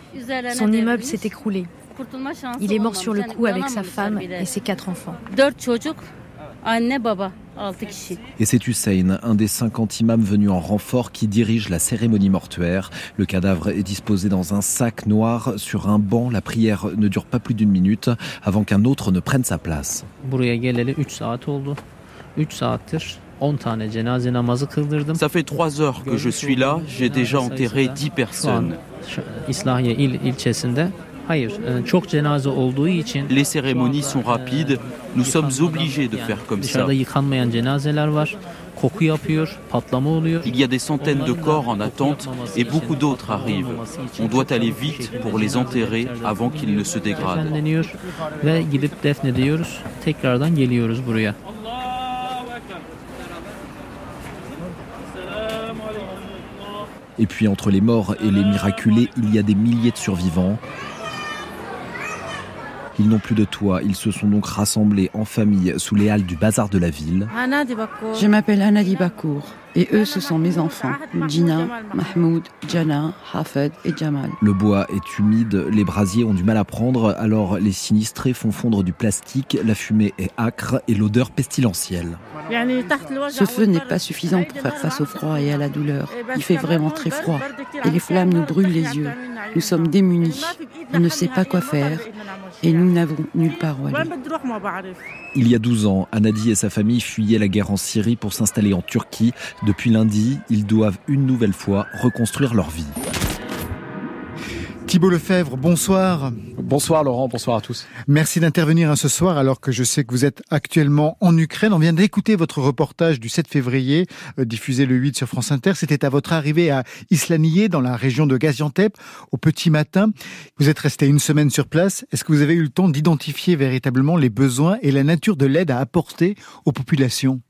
son immeuble s'est écroulé. Il est mort sur le coup avec sa femme et ses quatre enfants. Et c'est Hussein, un des 50 imams venus en renfort, qui dirige la cérémonie mortuaire. Le cadavre est disposé dans un sac noir sur un banc. La prière ne dure pas plus d'une minute avant qu'un autre ne prenne sa place. Ça fait trois heures que je suis là, j'ai déjà enterré dix personnes. Les cérémonies sont rapides, nous sommes obligés de faire comme ça. Il y a des centaines de corps en attente et beaucoup d'autres arrivent. On doit aller vite pour les enterrer avant qu'ils ne se dégradent. Et puis entre les morts et les miraculés, il y a des milliers de survivants. Ils n'ont plus de toit, ils se sont donc rassemblés en famille sous les halles du bazar de la ville. Je m'appelle Anadi Bakour et eux ce sont mes enfants, Gina, Mahmoud, Jana, Hafed et Jamal. Le bois est humide, les brasiers ont du mal à prendre, alors les sinistrés font fondre du plastique, la fumée est âcre et l'odeur pestilentielle. Ce feu n'est pas suffisant pour faire face au froid et à la douleur. Il fait vraiment très froid et les flammes nous brûlent les yeux. Nous sommes démunis, on ne sait pas quoi faire et nous n'avons nulle part où aller. Il y a 12 ans, Anadi et sa famille fuyaient la guerre en Syrie pour s'installer en Turquie. Depuis lundi, ils doivent une nouvelle fois reconstruire leur vie. Thibault Lefebvre, bonsoir. Bonsoir Laurent, bonsoir à tous. Merci d'intervenir hein, ce soir alors que je sais que vous êtes actuellement en Ukraine. On vient d'écouter votre reportage du 7 février, euh, diffusé le 8 sur France Inter. C'était à votre arrivée à Islaniye, dans la région de Gaziantep, au petit matin. Vous êtes resté une semaine sur place. Est-ce que vous avez eu le temps d'identifier véritablement les besoins et la nature de l'aide à apporter aux populations?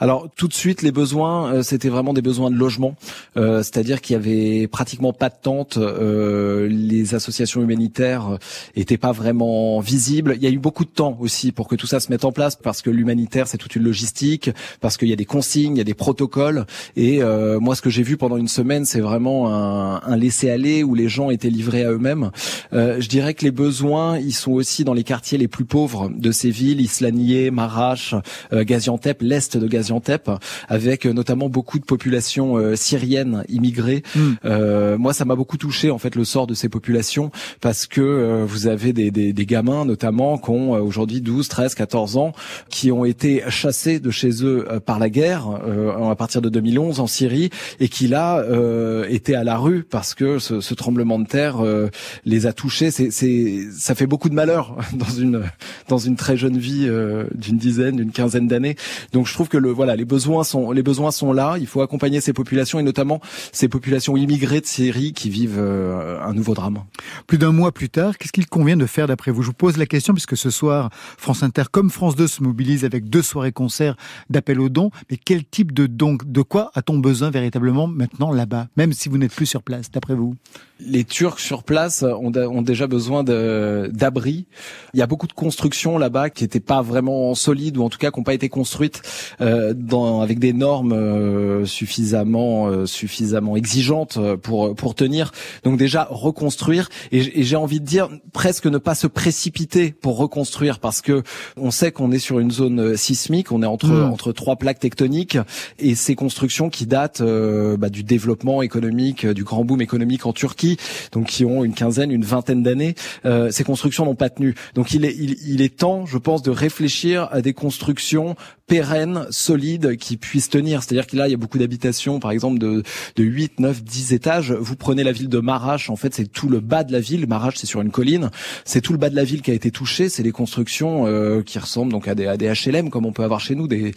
Alors tout de suite, les besoins, euh, c'était vraiment des besoins de logement, euh, c'est-à-dire qu'il y avait pratiquement pas de tente, euh, les associations humanitaires étaient pas vraiment visibles. Il y a eu beaucoup de temps aussi pour que tout ça se mette en place, parce que l'humanitaire c'est toute une logistique, parce qu'il y a des consignes, il y a des protocoles. Et moi, ce que j'ai vu pendant une semaine, c'est vraiment un, un laisser-aller où les gens étaient livrés à eux-mêmes. je dirais que les besoins, ils sont aussi dans les quartiers les plus pauvres de ces villes, Islaniye, Marash, Gaziantep, l'est de Gaziantep, avec euh, notamment beaucoup de populations euh, syriennes immigrées. Hmm. Euh, moi, ça m'a beaucoup touché en fait le sort de ces populations parce que vous avez des, des, des, gamins notamment qui ont aujourd'hui 12, 13, 14 ans, qui ont été chassés de chez eux par la guerre à partir de 2011 en Syrie et qui là étaient à la rue parce que ce, ce tremblement de terre les a touchés. C'est, c'est, ça fait beaucoup de malheur [laughs] dans une dans une très jeune vie d'une dizaine, d'une quinzaine d'années. Donc je trouve que le voilà, les besoins sont les besoins sont là. Il faut accompagner ces populations et notamment ces populations immigrées de Syrie qui vivent euh, un nouveau drame. Plus d'un mois plus tard, qu'est-ce qu'il convient de faire d'après vous? Je vous pose la question puisque ce soir France Inter comme France 2 se mobilise avec deux soirées concerts d'appel aux dons. Mais quel type de dons De quoi a-t-on besoin véritablement maintenant là-bas, même si vous n'êtes plus sur place, d'après vous? Les Turcs sur place ont, ont déjà besoin d'abris. Il y a beaucoup de constructions là-bas qui n'étaient pas vraiment solides ou en tout cas qui n'ont pas été construites dans, avec des normes euh, suffisamment euh, suffisamment exigeantes pour pour tenir. Donc déjà reconstruire et, et j'ai envie de dire presque ne pas se précipiter pour reconstruire parce que on sait qu'on est sur une zone sismique, on est entre mmh. entre trois plaques tectoniques et ces constructions qui datent bah, du développement économique, du grand boom économique en Turquie donc qui ont une quinzaine, une vingtaine d'années. Euh, ces constructions n'ont pas tenu. Donc il est, il, est temps, je pense, de réfléchir à des constructions pérennes, solides, qui puissent tenir. C'est-à-dire que là, il y a beaucoup d'habitations, par exemple, de, de 8, 9, 10 étages. Vous prenez la ville de Marash, en fait, c'est tout le bas de la ville. Marash, c'est sur une colline. C'est tout le bas de la ville qui a été touché. C'est les constructions euh, qui ressemblent donc à des, à des HLM, comme on peut avoir chez nous, des,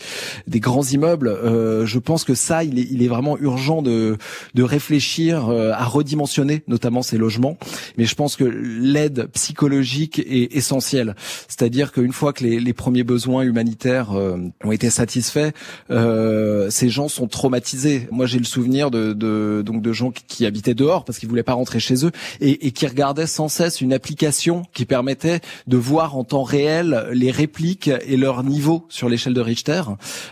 des grands immeubles. Euh, je pense que ça, il est, il est vraiment urgent de, de réfléchir à redimensionner notamment ces logements. Mais je pense que l'aide psychologique est essentielle. C'est-à-dire qu'une fois que les, les, premiers besoins humanitaires euh, ont été satisfait, euh, ces gens sont traumatisés. Moi, j'ai le souvenir de, de, donc de gens qui, habitaient dehors parce qu'ils voulaient pas rentrer chez eux et, et, qui regardaient sans cesse une application qui permettait de voir en temps réel les répliques et leur niveau sur l'échelle de Richter.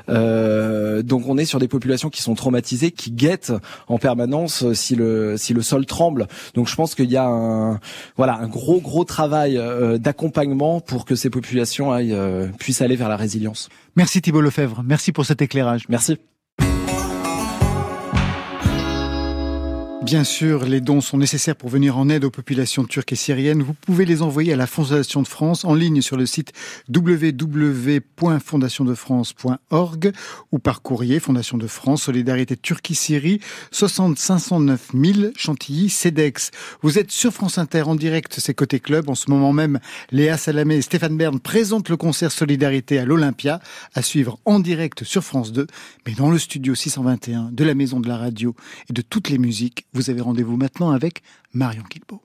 Euh, donc, on est sur des populations qui sont traumatisées, qui guettent en permanence si le si le sol tremble. Donc, je pense qu'il y a un voilà un gros gros travail euh, d'accompagnement pour que ces populations aillent, euh, puissent aller vers la résilience. Merci Thibault Lefebvre, merci pour cet éclairage. Merci. Bien sûr, les dons sont nécessaires pour venir en aide aux populations turques et syriennes. Vous pouvez les envoyer à la Fondation de France en ligne sur le site www.fondationdefrance.org ou par courrier Fondation de France, Solidarité Turquie-Syrie, 60 509 000 Chantilly, CEDEX. Vous êtes sur France Inter en direct, c'est Côté Club. En ce moment même, Léa Salamé et Stéphane Bern présentent le concert Solidarité à l'Olympia, à suivre en direct sur France 2, mais dans le studio 621 de la Maison de la Radio et de toutes les musiques vous avez rendez-vous maintenant avec Marion Kilbo.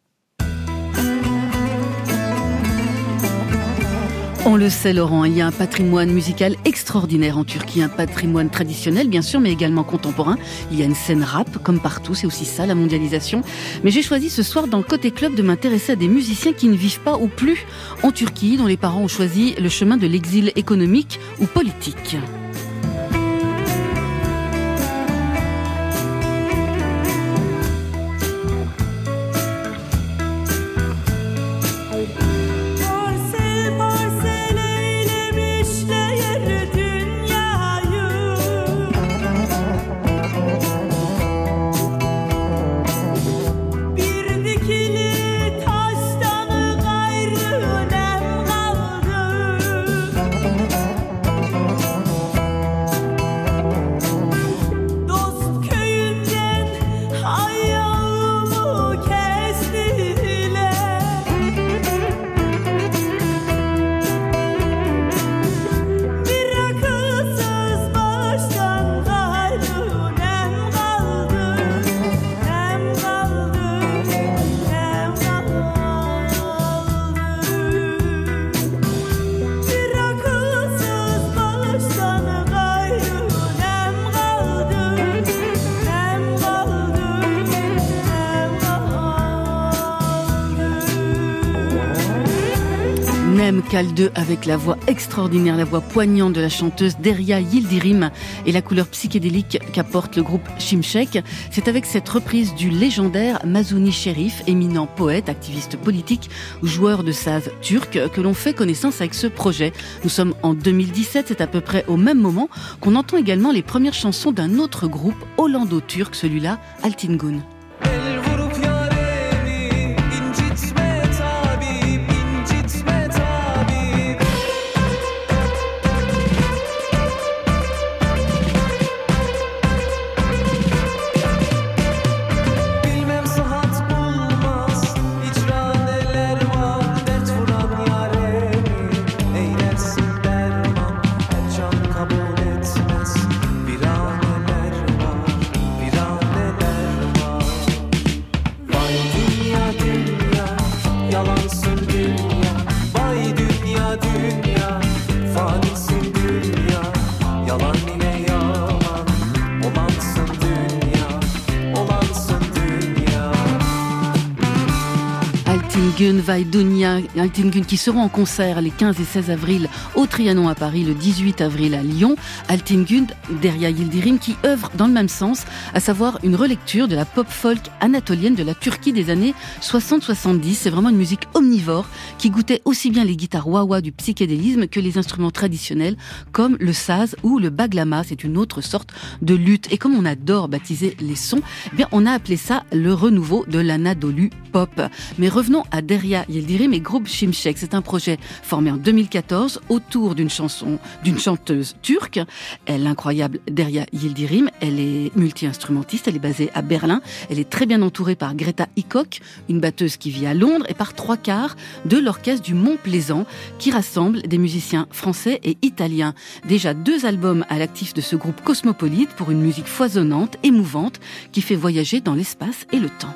On le sait, Laurent, il y a un patrimoine musical extraordinaire en Turquie, un patrimoine traditionnel, bien sûr, mais également contemporain. Il y a une scène rap, comme partout, c'est aussi ça, la mondialisation. Mais j'ai choisi ce soir, dans le Côté Club, de m'intéresser à des musiciens qui ne vivent pas ou plus en Turquie, dont les parents ont choisi le chemin de l'exil économique ou politique. Cal 2 avec la voix extraordinaire, la voix poignante de la chanteuse Deria Yildirim et la couleur psychédélique qu'apporte le groupe Shimshek. C'est avec cette reprise du légendaire Mazouni Sherif, éminent poète, activiste politique, joueur de saz turc, que l'on fait connaissance avec ce projet. Nous sommes en 2017, c'est à peu près au même moment qu'on entend également les premières chansons d'un autre groupe hollando-turc, celui-là Altingun. Vaidunia Altingun qui seront en concert les 15 et 16 avril au Trianon à Paris, le 18 avril à Lyon. Altingun, Derya Yildirim, qui œuvre dans le même sens, à savoir une relecture de la pop folk anatolienne de la Turquie des années 60-70. C'est vraiment une musique omnivore qui goûtait aussi bien les guitares wah du psychédélisme que les instruments traditionnels comme le saz ou le baglama. C'est une autre sorte de lutte. Et comme on adore baptiser les sons, eh bien on a appelé ça le renouveau de l'anadolu pop. Mais revenons à Derya Yildirim et groupe Shimshek. C'est un projet formé en 2014 autour d'une chanson, d'une chanteuse turque. L'incroyable Derya Yildirim, elle est multi-instrumentiste, elle est basée à Berlin. Elle est très bien entourée par Greta Hickok, une batteuse qui vit à Londres, et par trois quarts de l'orchestre du Mont Plaisant, qui rassemble des musiciens français et italiens. Déjà deux albums à l'actif de ce groupe cosmopolite pour une musique foisonnante, émouvante, qui fait voyager dans l'espace et le temps.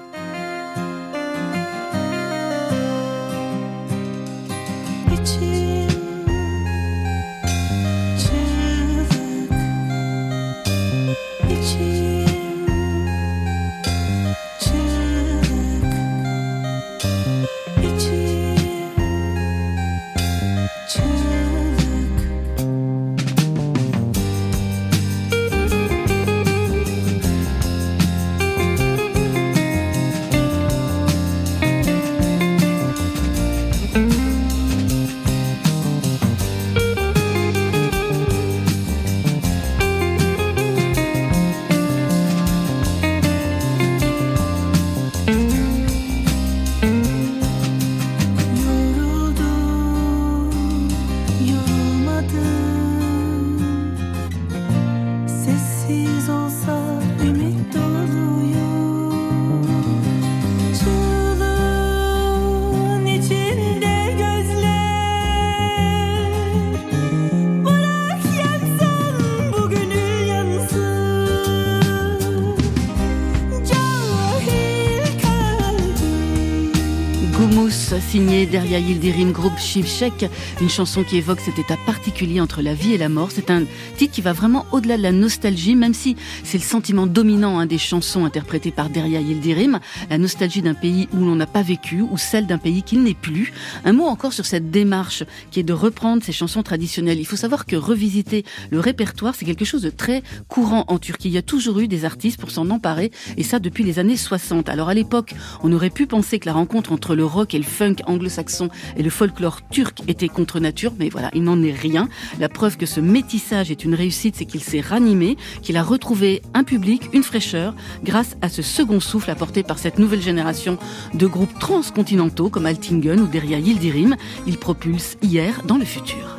Signé Derya Yildirim, groupe Shivchek, une chanson qui évoque cet état particulier entre la vie et la mort. C'est un titre qui va vraiment au-delà de la nostalgie, même si c'est le sentiment dominant hein, des chansons interprétées par Derya Yildirim, la nostalgie d'un pays où l'on n'a pas vécu, ou celle d'un pays qui n'est plus. Un mot encore sur cette démarche qui est de reprendre ces chansons traditionnelles. Il faut savoir que revisiter le répertoire, c'est quelque chose de très courant en Turquie. Il y a toujours eu des artistes pour s'en emparer, et ça depuis les années 60. Alors à l'époque, on aurait pu penser que la rencontre entre le rock et le funk anglo-saxon et le folklore turc était contre nature, mais voilà, il n'en est rien. La preuve que ce métissage est une réussite, c'est qu'il s'est ranimé, qu'il a retrouvé un public, une fraîcheur, grâce à ce second souffle apporté par cette nouvelle génération de groupes transcontinentaux comme Altingen ou Deria Yildirim. Il propulse hier dans le futur.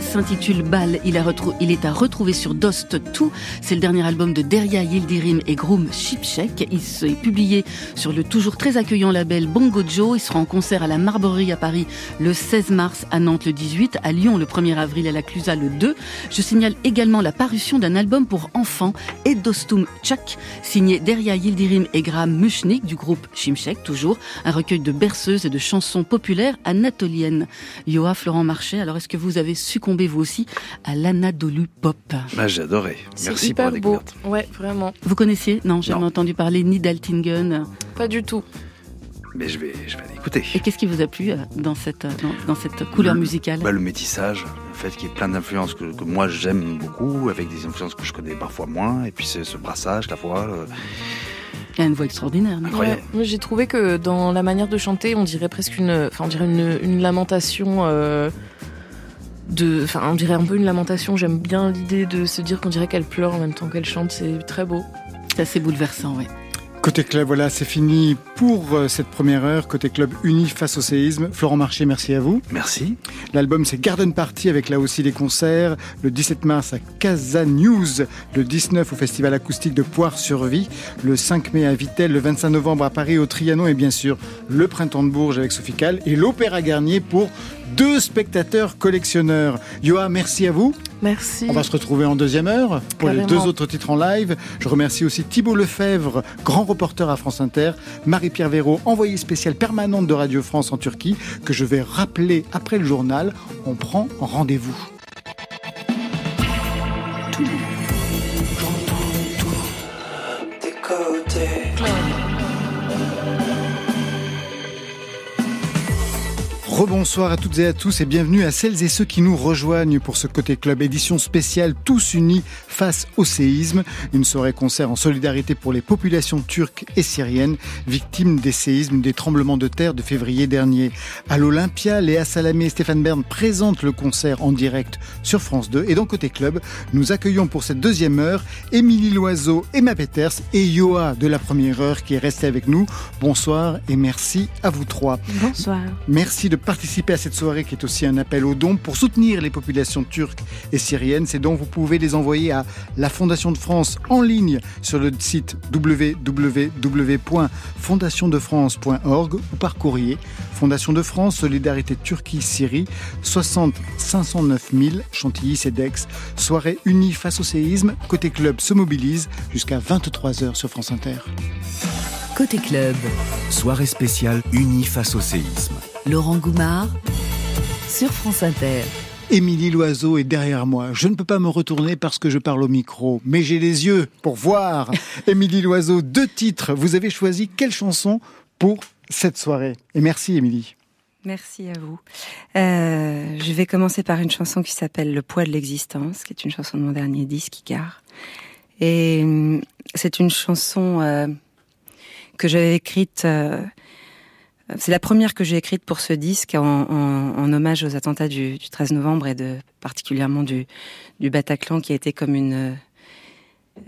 S'intitule Bal. Il, est à retrouver sur Dost 2. C'est le dernier album de Derya Yildirim et Groom Shipchek. Il est publié sur le toujours très accueillant label Bongo Joe. Il sera en concert à la Marborie à Paris le 16 mars, à Nantes le 18, à Lyon le 1er avril, à la Clusa le 2. Je signale également la parution d'un album pour enfants, Edostum Chak, signé Derya Yildirim et Graham Mushnik du groupe Shimshek, toujours, un recueil de berceuses et de chansons populaires anatoliennes. Yoa Florent Marchais, alors est-ce que vous avez succombé vous aussi à l'Anadolu Pop bah, J'ai adoré. Merci hyper pour la beau. Ouais, vraiment. Vous connaissiez Non, j'ai jamais entendu parler ni d'Altingen. Pas du tout. Mais je vais, je vais l'écouter. Et qu'est-ce qui vous a plu euh, dans cette, dans, dans cette couleur le, musicale bah, Le métissage, le fait qu'il y ait plein d'influences que, que, moi j'aime beaucoup, avec des influences que je connais parfois moins, et puis ce brassage, la voix. Le... Il y a une voix extraordinaire. Incroyable. Ouais, j'ai trouvé que dans la manière de chanter, on dirait presque une, enfin, on dirait une, une lamentation. Euh, de, enfin, on dirait un peu une lamentation. J'aime bien l'idée de se dire qu'on dirait qu'elle pleure en même temps qu'elle chante. C'est très beau. C'est assez bouleversant, oui. Côté club, voilà, c'est fini pour cette première heure. Côté club uni face au séisme. Florent Marché, merci à vous. Merci. L'album, c'est Garden Party avec là aussi des concerts. Le 17 mars à Casa News, le 19 au Festival acoustique de Poire-sur-Vie, le 5 mai à Vitel, le 25 novembre à Paris au Trianon et bien sûr le Printemps de Bourges avec Sophie Cal et l'Opéra Garnier pour deux spectateurs collectionneurs. Yoa, merci à vous. Merci. On va se retrouver en deuxième heure pour Carrément. les deux autres titres en live. Je remercie aussi Thibault Lefebvre, grand reporter à France Inter, Marie-Pierre Véraud, envoyée spéciale permanente de Radio France en Turquie, que je vais rappeler après le journal. On prend rendez-vous. Tout, Rebonsoir à toutes et à tous et bienvenue à celles et ceux qui nous rejoignent pour ce Côté Club édition spéciale Tous unis face au séisme. Une soirée concert en solidarité pour les populations turques et syriennes victimes des séismes, des tremblements de terre de février dernier. À l'Olympia, Léa Salamé et Stéphane Bern présentent le concert en direct sur France 2 et dans Côté Club, nous accueillons pour cette deuxième heure Émilie Loiseau, Emma Peters et Yoa de la première heure qui est restée avec nous. Bonsoir et merci à vous trois. Bonsoir. Merci de participer à cette soirée qui est aussi un appel aux dons pour soutenir les populations turques et syriennes. Ces dons, vous pouvez les envoyer à la Fondation de France en ligne sur le site www.fondationdefrance.org ou par courrier. Fondation de France, Solidarité Turquie-Syrie, 60 509 000, Chantilly-Cedex. Soirée unie face au séisme. Côté club se mobilise jusqu'à 23h sur France Inter. Côté club. Soirée spéciale unie face au séisme. Laurent Goumard sur France Inter. Émilie Loiseau est derrière moi. Je ne peux pas me retourner parce que je parle au micro, mais j'ai les yeux pour voir. [laughs] Émilie Loiseau, deux titres. Vous avez choisi quelle chanson pour cette soirée? Et merci Émilie. Merci à vous. Euh, je vais commencer par une chanson qui s'appelle Le poids de l'existence, qui est une chanson de mon dernier disque, Icar. Et hum, c'est une chanson euh, que j'avais écrite. Euh, c'est la première que j'ai écrite pour ce disque en, hommage aux attentats du, 13 novembre et particulièrement du, Bataclan qui a été comme une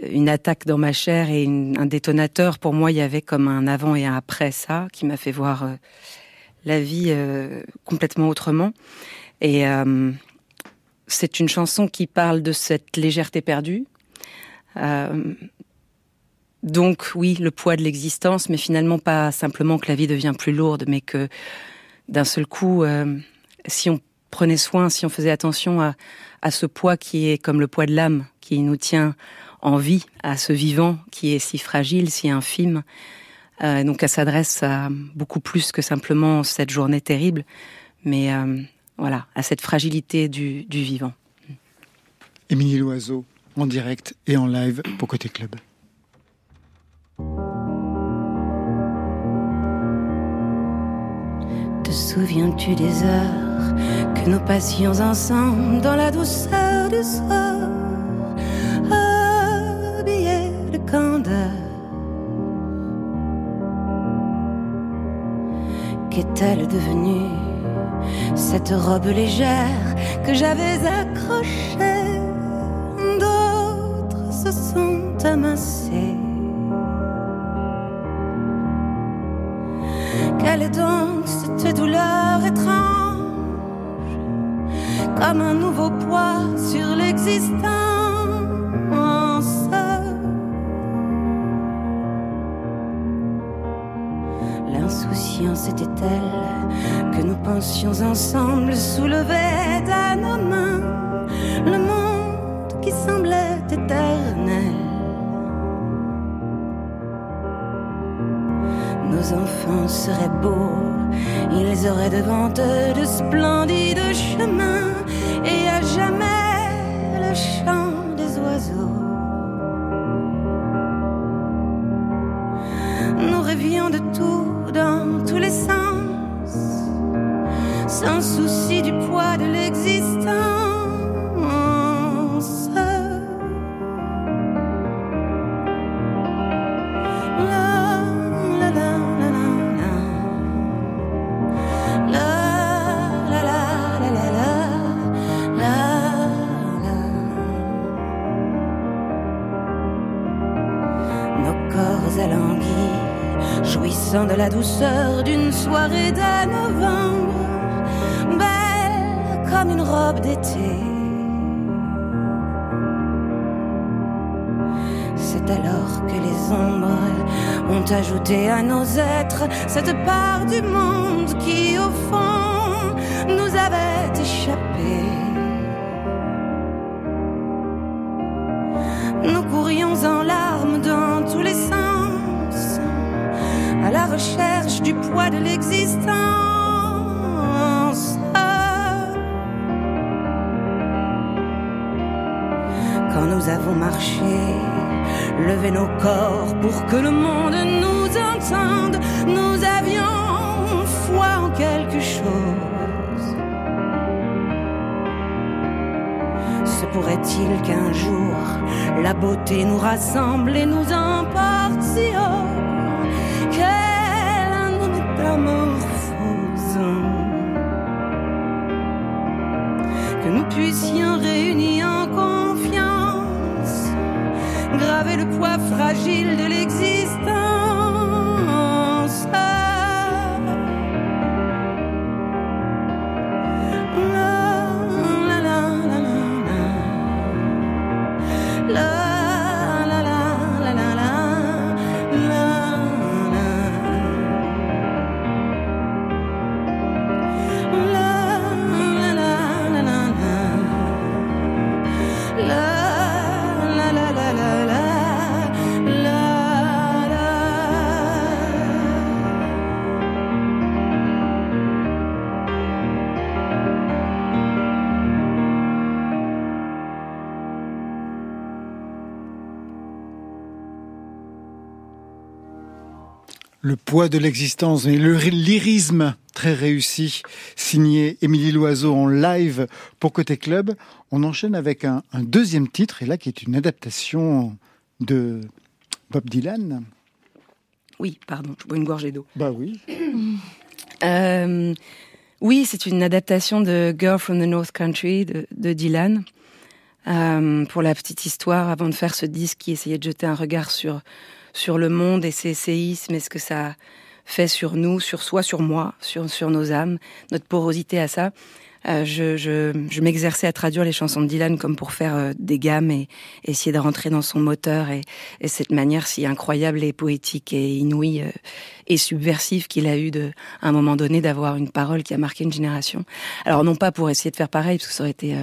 une attaque dans ma chair et un détonateur. Pour moi, il y avait comme un avant et un après ça qui m'a fait voir la vie euh, complètement autrement. Et euh, c'est une chanson qui parle de cette légèreté perdue. Euh, donc oui, le poids de l'existence, mais finalement pas simplement que la vie devient plus lourde, mais que d'un seul coup, si on prenait soin, si on faisait attention à, à ce poids qui est comme le poids de l'âme, qui nous tient en vie, à ce vivant qui est si fragile, si infime, euh, donc elle s'adresse à beaucoup plus que simplement cette journée terrible, mais euh, voilà, à cette fragilité du, du vivant. Émilie Loiseau, en direct et en live pour Côté Club. Te souviens-tu des heures que nous passions ensemble dans la douceur du soir, habillés de candeur? Qu'est-elle devenue cette robe légère que j'avais accrochée? D'autres se sont amassés. Quelle est donc cette douleur étrange Comme un nouveau poids sur l'existence? C'était-elle que nous pensions ensemble soulever à nos mains le monde qui semblait éternel. Nos enfants seraient beaux, ils auraient devant eux de splendides chemins et à jamais le chant des oiseaux. Nous rêvions de tout dans tous les sens, sans souci du poids de l'existence. De la douceur d'une soirée de novembre, belle comme une robe d'été. C'est alors que les ombres ont ajouté à nos êtres cette part du monde qui, au fond, nous avait échappé. Recherche du poids de l'existence. Quand nous avons marché, levé nos corps pour que le monde nous entende, nous avions foi en quelque chose. Se pourrait-il qu'un jour la beauté nous rassemble et nous emporte si haut? Que nous puissions réunis en confiance graver le poids fragile de l'existence. Le poids de l'existence et le lyrisme très réussi, signé Émilie Loiseau en live pour Côté Club. On enchaîne avec un, deuxième titre, et là qui est une adaptation de Bob Dylan. Oui, pardon, je bois une gorgée d'eau. Bah oui. [clears throat] Euh, oui, c'est une adaptation de Girl from the North Country de, Dylan. Euh, pour la petite histoire, avant de faire ce disque qui essayait de jeter un regard sur sur le monde et ses séismes et ce que ça fait sur nous, sur soi, sur moi, sur, sur nos âmes, notre porosité à ça. Euh, je, je, je m'exerçais à traduire les chansons de Dylan comme pour faire euh, des gammes et, essayer de rentrer dans son moteur et, et, cette manière si incroyable et poétique et inouïe euh, et subversive qu'il a eu de, à un moment donné d'avoir une parole qui a marqué une génération. Alors non pas pour essayer de faire pareil parce que ça aurait été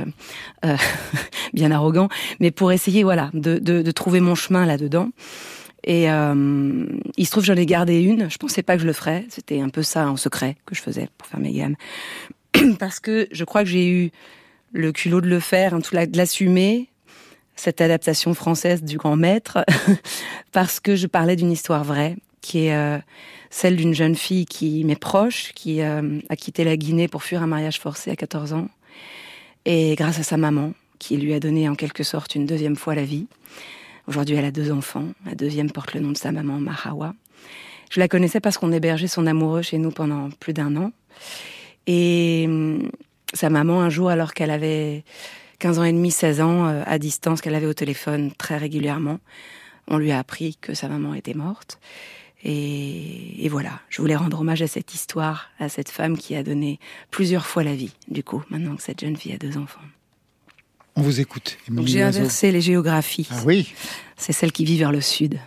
[laughs] bien arrogant, mais pour essayer voilà de, de, de trouver mon chemin là-dedans. Et euh, il se trouve j'en ai gardé une. Je pensais pas que je le ferais. C'était un peu ça en secret que je faisais pour faire mes gammes. [clears throat] Parce que je crois que j'ai eu le culot de le faire, hein, tout de l'assumer, cette adaptation française du grand maître, [laughs] parce que je parlais d'une histoire vraie, qui est euh, celle d'une jeune fille qui m'est proche, qui euh, a quitté la Guinée pour fuir un mariage forcé à 14 ans, et grâce à sa maman, qui lui a donné en quelque sorte une deuxième fois la vie. Aujourd'hui, elle a deux enfants. La deuxième porte le nom de sa maman, Mahawa. Je la connaissais parce qu'on hébergeait son amoureux chez nous pendant plus d'un an. Et hum, sa maman, un jour, alors qu'elle avait 15 ans et demi, 16 ans, euh, à distance, qu'elle avait au téléphone très régulièrement, on lui a appris que sa maman était morte. Et, et, voilà, je voulais rendre hommage à cette histoire, à cette femme qui a donné plusieurs fois la vie, du coup, maintenant que cette jeune fille a deux enfants. On vous écoute. J'ai inversé les géographies. Ah oui. C'est celle qui vit vers le sud.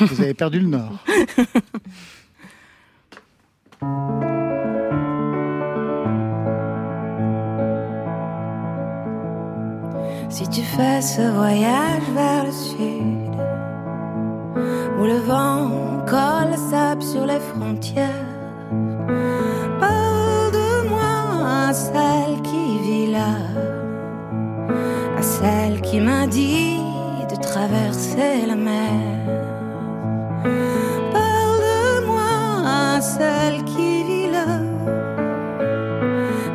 Vous avez perdu le nord. [laughs] si tu fais ce voyage vers le sud, où le vent colle le sable sur les frontières, parle de moi celle qui vit là celle qui m'a dit de traverser la mer. Parle de moi à celle qui vit là,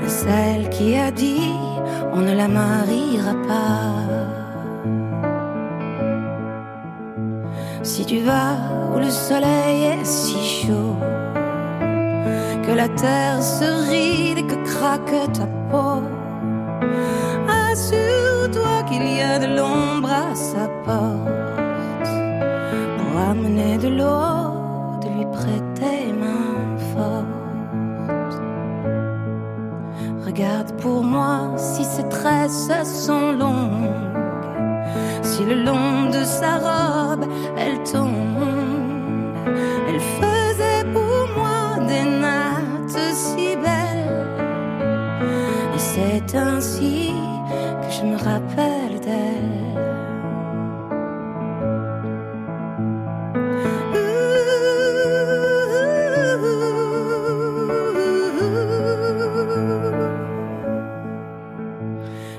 à celle qui a dit on ne la mariera pas. Si tu vas où le soleil est si chaud, que la terre se ride et que craque ta peau, assure toi qu'il y a de l'ombre à sa porte pour amener de l'eau, de lui prêter main forte. Regarde pour moi si ses tresses sont longues, si le long de sa robe elle tombe. Elle ainsi je me rappelle d'elle.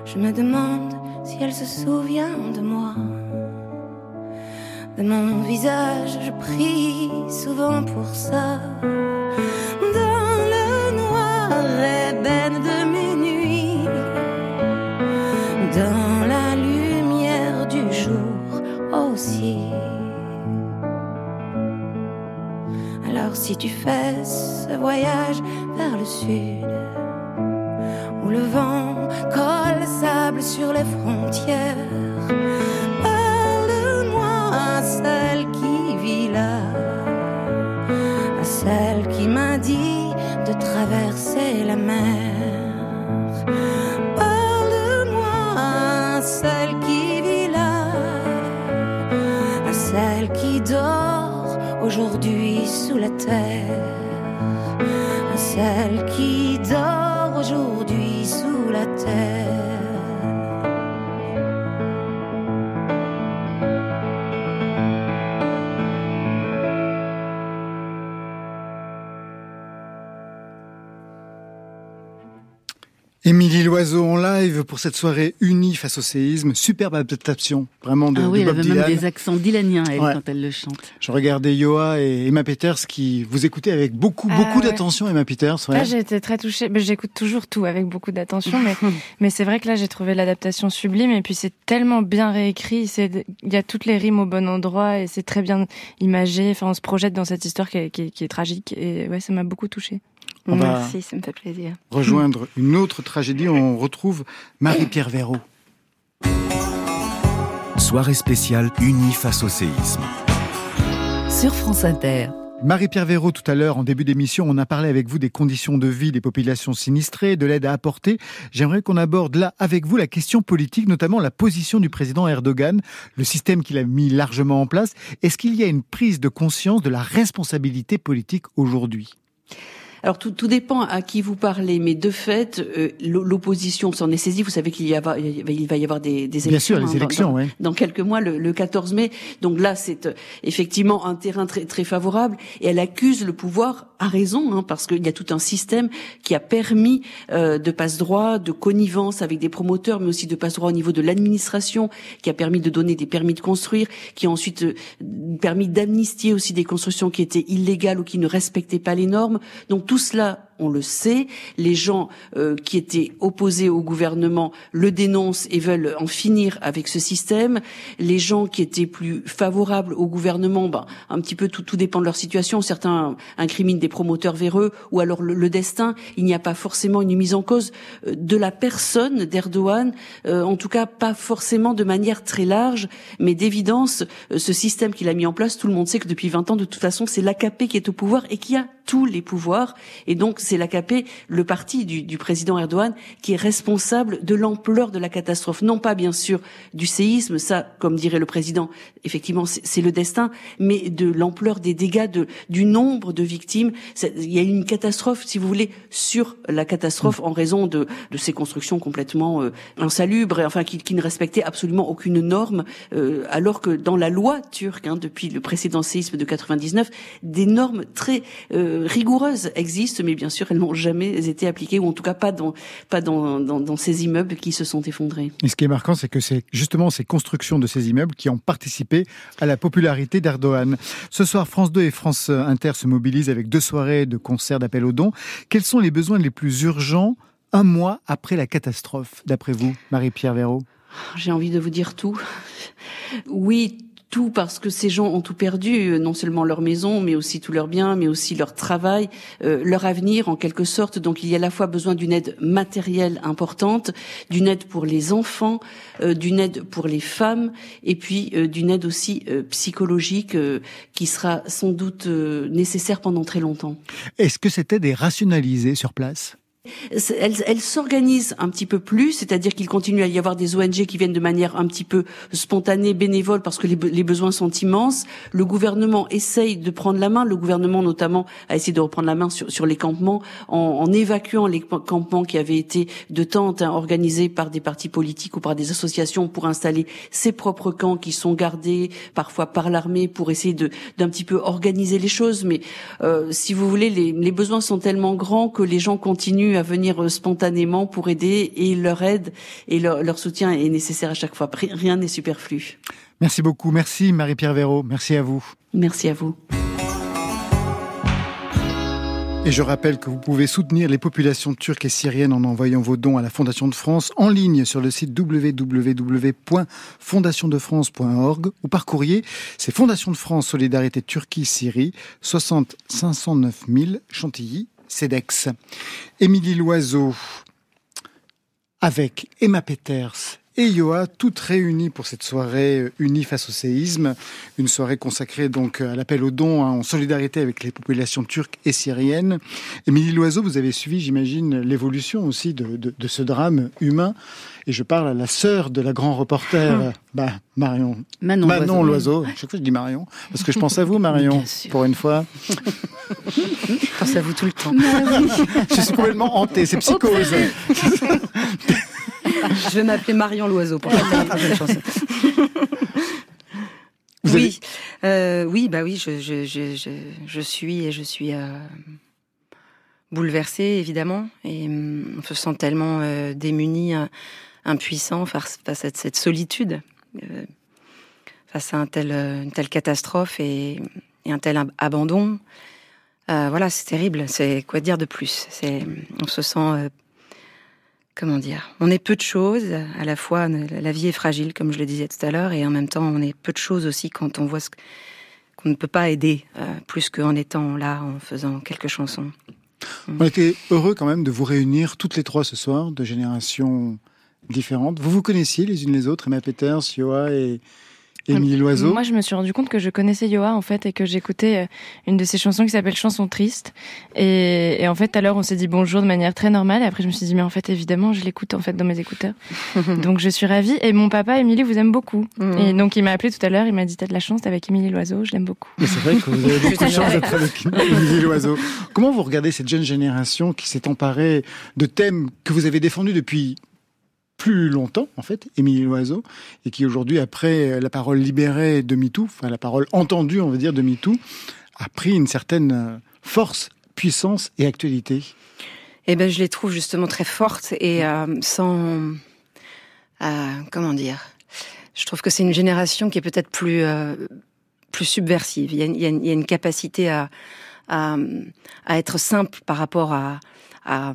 Je me demande si elle se souvient de moi, de mon visage. Je prie souvent pour ça. Si tu fais ce voyage vers le sud, où le vent colle le sable sur les frontières, Loiseau en live pour cette soirée unie face au séisme. Superbe adaptation, vraiment de, ah oui, de elle avait même des accents dilaniens, elle, quand elle le chante. Je regardais Yoa et Emma Peters qui vous écoutez avec beaucoup, ah beaucoup d'attention, Emma Peters. Ouais. Là, j'ai été très touchée. J'écoute toujours tout avec beaucoup d'attention, mais, [laughs] mais c'est vrai que là, j'ai trouvé l'adaptation sublime et puis c'est tellement bien réécrit. Il y a toutes les rimes au bon endroit et c'est très bien imagé. Enfin, on se projette dans cette histoire qui est, qui qui est tragique et ouais, ça m'a beaucoup touchée. Merci, ça me fait plaisir. Rejoindre une autre tragédie, on retrouve Marie-Pierre Véraud. Soirée spéciale unie face au séisme. Sur France Inter. Marie-Pierre Véraud, tout à l'heure, en début d'émission, on a parlé avec vous des conditions de vie des populations sinistrées, de l'aide à apporter. J'aimerais qu'on aborde là avec vous la question politique, notamment la position du président Erdogan, le système qu'il a mis largement en place. Est-ce qu'il y a une prise de conscience de la responsabilité politique aujourd'hui? Alors tout, tout, dépend à qui vous parlez, mais de fait, euh, l'opposition s'en est saisie. Vous savez qu'il y il va y avoir des, des élections. Bien sûr, les hein, élections, dans, oui. dans, quelques mois, le, le, 14 mai. Donc là, c'est euh, effectivement un terrain très, très favorable. Et elle accuse le pouvoir à raison, hein, parce qu'il y a tout un système qui a permis euh, de passe-droit, de connivence avec des promoteurs, mais aussi de passe-droit au niveau de l'administration, qui a permis de donner des permis de construire, qui a ensuite euh, permis d'amnistier aussi des constructions qui étaient illégales ou qui ne respectaient pas les normes. Donc tout cela on le sait. Les gens euh, qui étaient opposés au gouvernement le dénoncent et veulent en finir avec ce système. Les gens qui étaient plus favorables au gouvernement, ben, un petit peu tout, tout dépend de leur situation. Certains incriminent des promoteurs véreux ou alors le, destin. Il n'y a pas forcément une mise en cause euh, de la personne d'Erdogan, euh, en tout cas pas forcément de manière très large, mais d'évidence, ce système qu'il a mis en place, tout le monde sait que depuis 20 ans, de toute façon, c'est l'AKP qui est au pouvoir et qui a tous les pouvoirs. Et donc, c'est l'AKP, le parti du, du, président Erdogan, qui est responsable de l'ampleur de la catastrophe. Non pas, bien sûr, du séisme, ça, comme dirait le président, effectivement, c'est le destin, mais de l'ampleur des dégâts, de, du nombre de victimes. Il y a une catastrophe, si vous voulez, sur la catastrophe en raison de, de ces constructions complètement euh, insalubres, enfin, qui, qui, ne respectaient absolument aucune norme, euh, alors que dans la loi turque, hein, depuis le précédent séisme de 99, des normes très euh, rigoureuses existent, mais bien sûr, elles n'ont jamais été appliquées, ou en tout cas pas dans, pas dans, dans, dans ces immeubles qui se sont effondrés. Et ce qui est marquant, c'est que c'est justement ces constructions de ces immeubles qui ont participé à la popularité d'Erdogan. Ce soir, France 2 et France Inter se mobilisent avec deux soirées de concerts d'appel aux dons. Quels sont les besoins les plus urgents un mois après la catastrophe, d'après vous, Marie-Pierre Véraud? J'ai envie de vous dire tout. Oui, tout parce que ces gens ont tout perdu, euh, non seulement leur maison, mais aussi tous leurs biens, mais aussi leur travail, euh, leur avenir en quelque sorte. Donc il y a à la fois besoin d'une aide matérielle importante, d'une aide pour les enfants, euh, d'une aide pour les femmes, et puis d'une aide aussi psychologique qui sera sans doute nécessaire pendant très longtemps. Est-ce que cette aide est rationalisée sur place? Elle, elle s'organise un petit peu plus, c'est-à-dire qu'il continue à y avoir des ONG qui viennent de manière un petit peu spontanée, bénévole, parce que les, besoins sont immenses. Le gouvernement essaye de prendre la main. Le gouvernement, notamment, a essayé de reprendre la main sur, les campements en, évacuant les campements qui avaient été de tentes hein, organisés par des partis politiques ou par des associations pour installer ses propres camps qui sont gardés parfois par l'armée pour essayer d'un petit peu organiser les choses. Mais euh, si vous voulez, les besoins sont tellement grands que les gens continuent à venir euh, spontanément pour aider et leur aide et leur, soutien est nécessaire à chaque fois. Rien n'est superflu. Merci beaucoup. Merci Marie-Pierre Véraud. Merci à vous. Merci à vous. Et je rappelle que vous pouvez soutenir les populations turques et syriennes en envoyant vos dons à la Fondation de France en ligne sur le site www.fondationdefrance.org ou par courrier. C'est Fondation de France Solidarité Turquie-Syrie, 60 509 000 Chantilly, CEDEX. Émilie Loiseau avec Emma Peters et Yoa, toutes réunies pour cette soirée unie face au séisme, une soirée consacrée donc à l'appel aux dons hein, en solidarité avec les populations turques et syriennes. Émilie Loiseau, vous avez suivi, j'imagine, l'évolution aussi de, de, de, ce drame humain. Et je parle à la sœur de la grand reporter, [laughs] bah, Marion. Manon, Manon Loiseau. Chaque fois je dis Marion, parce que je pense à vous, Marion, pour une fois. je pense à vous tout le temps. [laughs] je suis complètement hanté, c'est psychose. [laughs] je vais m'appeler Marion Loiseau pour prochaine [laughs] chanson. oui, euh, oui, bah oui, je, je, je, je, suis et je suis euh, bouleversé évidemment, et hum, on se sent tellement euh, démuni, impuissant face, à cette solitude, face à un tel, une telle catastrophe et, un tel abandon. voilà, c'est terrible. C'est quoi dire de plus? C'est, on se sent comment dire, on est peu de choses. À la fois, la vie est fragile, comme je le disais tout à l'heure, et en même temps, on est peu de choses aussi quand on voit ce qu'on ne peut pas aider euh, plus qu'en étant là, en faisant quelques chansons. On était heureux quand même de vous réunir toutes les trois ce soir, de générations différentes. Vous vous connaissiez les unes les autres, Emma Peters, Yoa et, Émilie Loiseau. Moi, je me suis rendu compte que je connaissais Yoa en fait et que j'écoutais euh, une de ses chansons qui s'appelle Chanson triste. Et, et en fait, tout à l'heure, on s'est dit bonjour de manière très normale. Et après, je me suis dit mais en fait, évidemment, je l'écoute en fait dans mes écouteurs. [laughs] donc, je suis ravie. Et mon papa, Émilie, vous aime beaucoup. Mm. Et donc, il m'a appelé tout à l'heure. Il m'a dit t'as de la chance, t'es avec Émilie Loiseau. Je l'aime beaucoup. c'est vrai que vous avez [laughs] beaucoup de chance d'être avec Émilie Loiseau. Comment vous regardez cette jeune génération qui s'est emparée de thèmes que vous avez défendus depuis plus longtemps, en fait, Émilie Loiseau, et qui aujourd'hui, après la parole libérée de MeToo, enfin la parole entendue, on va dire, de MeToo, a pris une certaine force, puissance et actualité. Eh ben, je les trouve justement très fortes et euh, sans, euh, comment dire, je trouve que c'est une génération qui est peut-être plus euh, plus subversive. Il y, a, il, y a, une capacité à, à, à être simple par rapport à, à,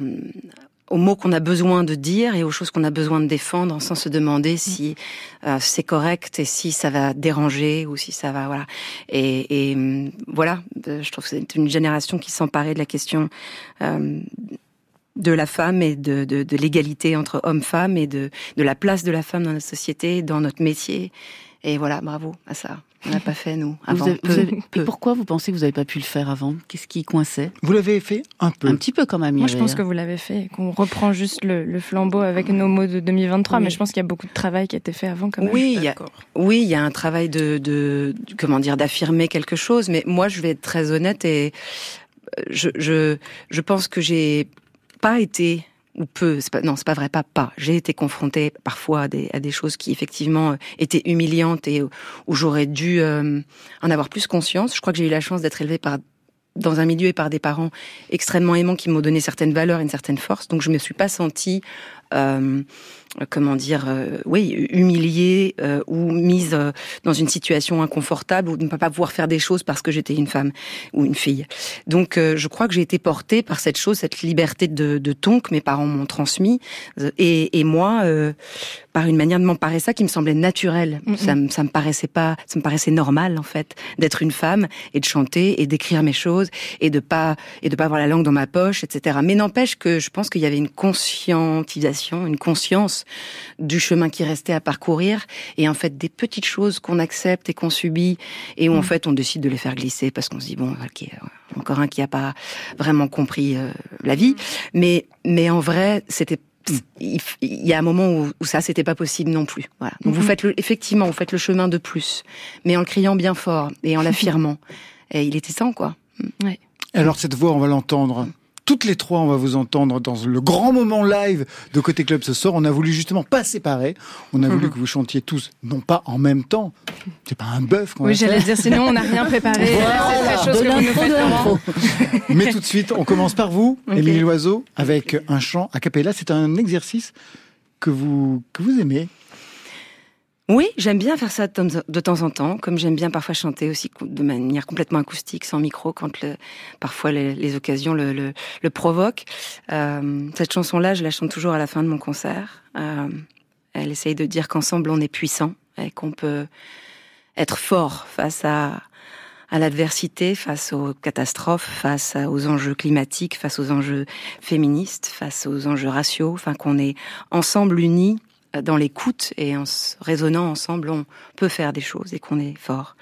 aux mots qu'on a besoin de dire et aux choses qu'on a besoin de défendre sans se demander si euh, c'est correct et si ça va déranger ou si ça va voilà et, et hum, voilà euh, je trouve que c'est une génération qui s'emparait de la question euh, de la femme et de, de, de l'égalité entre hommes-femmes et de, de la place de la femme dans la société, dans notre métier. Et voilà, bravo à ça. On n'a pas fait, nous, avant. Et pourquoi vous pensez que vous n'avez pas pu le faire avant? Qu'est-ce qui coinçait? Vous l'avez fait un peu. Un petit peu quand même. Moi, je pense que vous l'avez fait, qu'on reprend juste le, flambeau avec nos mots de 2023, mais je pense qu'il y a beaucoup de travail qui a été fait avant quand même. Oui, il y a, oui, il y a un travail de, de comment dire, d'affirmer quelque chose, mais moi, je vais être très honnête et je, je, je pense que j'ai pas été ou peu, pas, non, c'est pas vrai, pas pas. J'ai été confrontée parfois à des, à des choses qui effectivement euh, étaient humiliantes et où j'aurais dû euh, en avoir plus conscience. Je crois que j'ai eu la chance d'être élevée par dans un milieu et par des parents extrêmement aimants qui m'ont donné certaines valeurs et une certaine force. Donc je me suis pas sentie euh, comment dire, euh, oui, humiliée euh, ou mise euh, dans une situation inconfortable ou de ne pas pouvoir faire des choses parce que j'étais une femme ou une fille. Donc, je crois que j'ai été portée par cette chose, cette liberté de, de ton que mes parents m'ont transmis, et, et moi, par une manière de m'emparer ça qui me semblait naturelle. Ça, me, ça me paraissait pas, ça me paraissait normal en fait d'être une femme et de chanter et d'écrire mes choses et de pas et de pas avoir la langue dans ma poche, etc. Mais n'empêche que je pense qu'il y avait une conscientisation, une conscience du chemin qui restait à parcourir et en fait des petites choses qu'on accepte et qu'on subit et où en mm. fait on décide de les faire glisser parce qu'on se dit bon ok encore un qui a pas vraiment compris euh, la vie mais mais en vrai c'était il y a un moment où, ça c'était pas possible non plus. Voilà. Donc vous mm-hmm. faites le, effectivement vous faites le chemin de plus, mais en le criant bien fort et en l'affirmant. [laughs] et il était temps quoi. Mm. Ouais. Alors cette voix on va l'entendre toutes les trois, on va vous entendre dans le grand moment live de Côté Club ce soir. On a voulu justement pas séparer. On a voulu mhm. que vous chantiez tous, non pas en même temps. C'est pas un bœuf. Oui, j'allais dire, sinon on n'a rien préparé. [laughs] Mais tout de suite, on commence par vous, Émilie Loiseau, avec un chant a cappella. C'est un exercice que vous, que vous aimez. Oui, j'aime bien faire ça de temps en temps, comme j'aime bien parfois chanter aussi de manière complètement acoustique, sans micro, quand parfois les, occasions le, le, provoquent. Euh, cette chanson-là, je la chante toujours à la fin de mon concert. Euh, elle essaye de dire qu'ensemble on est puissant et qu'on peut être fort face à, à l'adversité, face aux catastrophes, face aux enjeux climatiques, face aux enjeux féministes, face aux enjeux raciaux, enfin qu'on est ensemble unis dans l'écoute et en raisonnant ensemble, on peut faire des choses et qu'on est fort.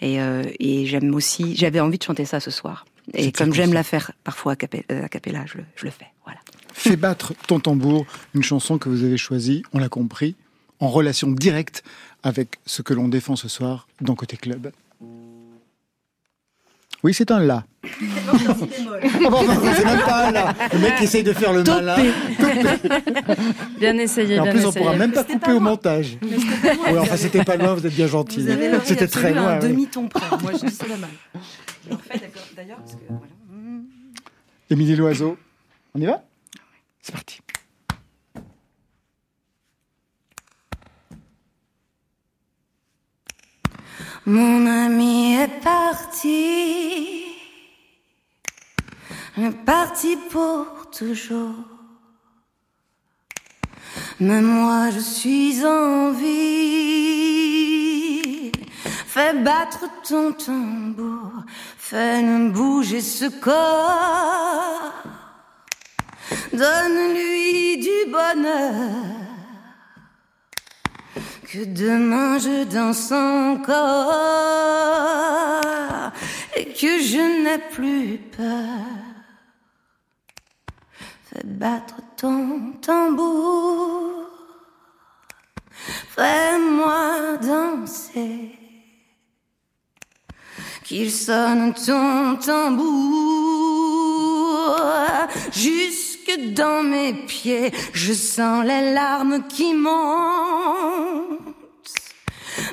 Et, euh, et j'aime aussi, j'avais envie de chanter ça ce soir. Et comme j'aime la faire parfois à, capella, à capella je, je, le fais. Voilà. Fais battre ton tambour, une chanson que vous avez choisie, on l'a compris, en relation directe avec ce que l'on défend ce soir dans Côté Club. Oui, c'est un la. [laughs] c'est même pas un la. Le mec essaye de faire le malin. bien essayé. Et en plus, on pourra même pas couper au montage. Oui, enfin, c'était pas loin, vous êtes bien gentil. C'était très loin. un demi-ton près. Moi, je dis ça la mal. D'ailleurs, parce que voilà. Émilie Loiseau, on y va? C'est parti. Mon ami est parti, parti pour toujours. Mais moi je suis en vie. Fais battre ton tambour, fais bouger ce corps. Donne-lui du bonheur. Que demain je danse encore et que je n'ai plus peur. Fais battre ton tambour, fais-moi danser. Qu'il sonne ton tambour jusque dans mes pieds. Je sens les larmes qui montent,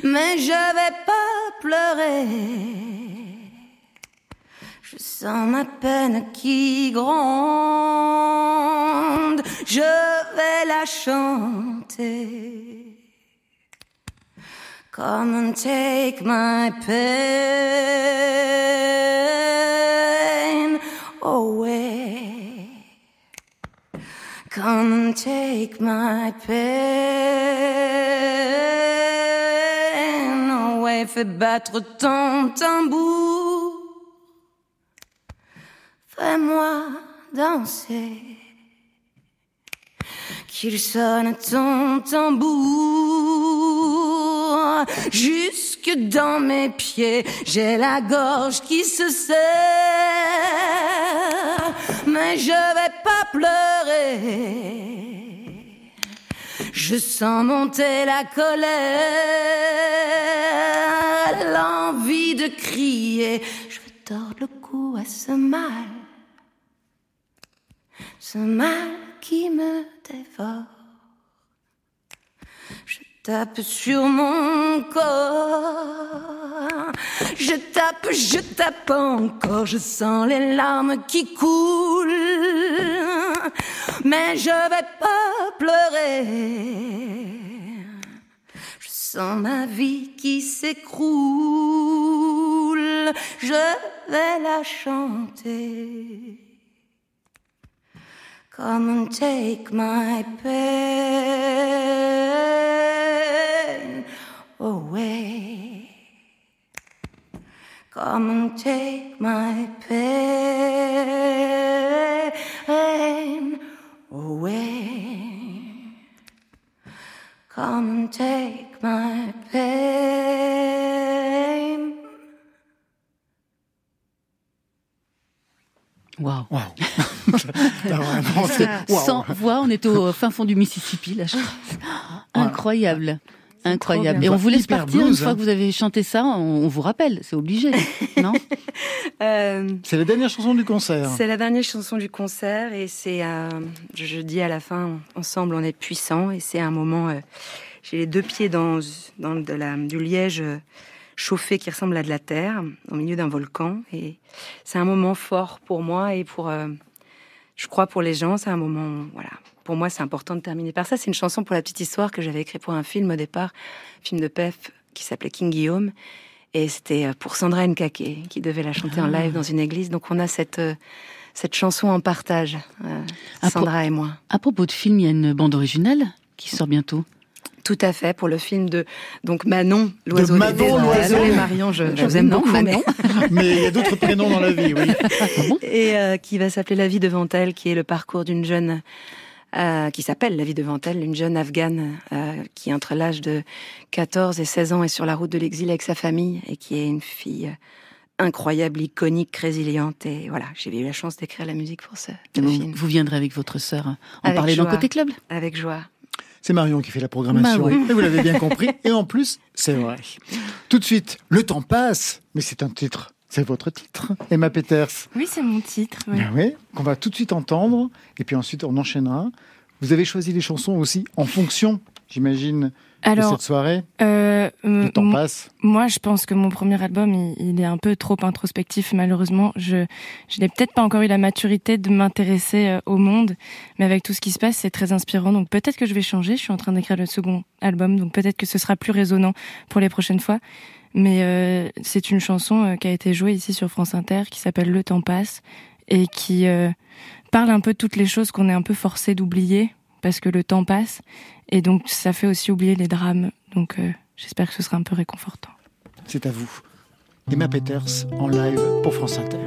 mais je vais pas pleurer. Je sens ma peine qui gronde, je vais la chanter. Come and take my pain away. Come take my pain away. Fais battre ton tambour. Fais-moi danser. Qu'il sonne ton tambour jusque dans mes pieds. J'ai la gorge qui se serre, mais je vais pas pleurer. Je sens monter la colère, l'envie de crier. Je veux tordre le cou à ce mal, ce mal qui me Je tape sur mon corps, je tape, je tape encore, je sens les larmes qui coulent, mais je vais pas pleurer. Je sens ma vie qui s'écroule, je vais la chanter. Come and take my pain away. Come and take my pain away. Come and take my pain. Waouh. Wow. [laughs] wow. Sans voix, on est au fin fond du Mississippi. Là. Incroyable. Incroyable. bien. Et on vous laisse Hyper partir blues, une fois hein. que vous avez chanté ça, on, vous rappelle, c'est obligé, [laughs] non? C'est la dernière chanson du concert. C'est la dernière chanson du concert et c'est, euh, je, dis à la fin, ensemble on est puissant et c'est un moment, euh, j'ai les deux pieds dans, dans de la, du liège euh, chauffé qui ressemble à de la terre au milieu d'un volcan et c'est un moment fort pour moi et pour, euh, je crois pour les gens, c'est un moment, voilà. Pour moi, c'est important de terminer par ça. C'est une chanson pour la petite histoire que j'avais écrite pour un film au départ, film de PEF qui s'appelait King Guillaume. Et c'était euh, pour Sandra Nkake qui devait la chanter en Ah. live dans une église. Donc on a cette euh, cette chanson en partage, euh, Sandra et moi. À propos de film, il y a une bande originale qui sort bientôt. Tout à fait pour le film de donc Manon l'oiseau. Manon, l'oiseau. Désolée, Marion, je, je vous aime Non, beaucoup, Manon. [laughs] mais il y a d'autres prénoms dans la vie, oui. et euh, qui va s'appeler La vie devant elle, qui est le parcours d'une jeune euh, qui s'appelle La vie devant elle, une jeune afghane euh, qui entre l'âge de 14 et 16 ans est sur la route de l'exil avec sa famille et qui est une fille incroyable, iconique, résiliente et voilà, j'ai eu la chance d'écrire la musique pour ce, ce Vous, film. vous viendrez avec votre sœur en Avec parler dans. Côté Club? Avec joie. C'est Marion qui fait la programmation. Bah oui. Et vous l'avez bien compris. [laughs] Et en plus, c'est vrai. Tout de suite, le temps passe, mais c'est un titre. C'est votre titre, Emma Peters. Oui, c'est mon titre. oui. Ben oui, qu'on va tout de suite entendre, et puis ensuite on enchaînera. Vous avez choisi les chansons aussi en fonction, j'imagine, Alors, cette soirée euh, Le temps passe. Moi, je pense que mon premier album, il, est un peu trop introspectif. Malheureusement, je, je n'ai peut-être pas encore eu la maturité de m'intéresser euh, au monde, mais avec tout ce qui se passe, c'est très inspirant. Donc peut-être que je vais changer. Je suis en train d'écrire le second album, donc peut-être que ce sera plus résonnant pour les prochaines fois. Mais euh, c'est une chanson euh, qui a été jouée ici sur France Inter, qui s'appelle Le temps passe et qui euh, parle un peu de toutes les choses qu'on est un peu forcé d'oublier parce que le temps passe et donc ça fait aussi oublier les drames. Donc euh, j'espère que ce sera un peu réconfortant. C'est à vous. Emma Peters en live pour France Inter.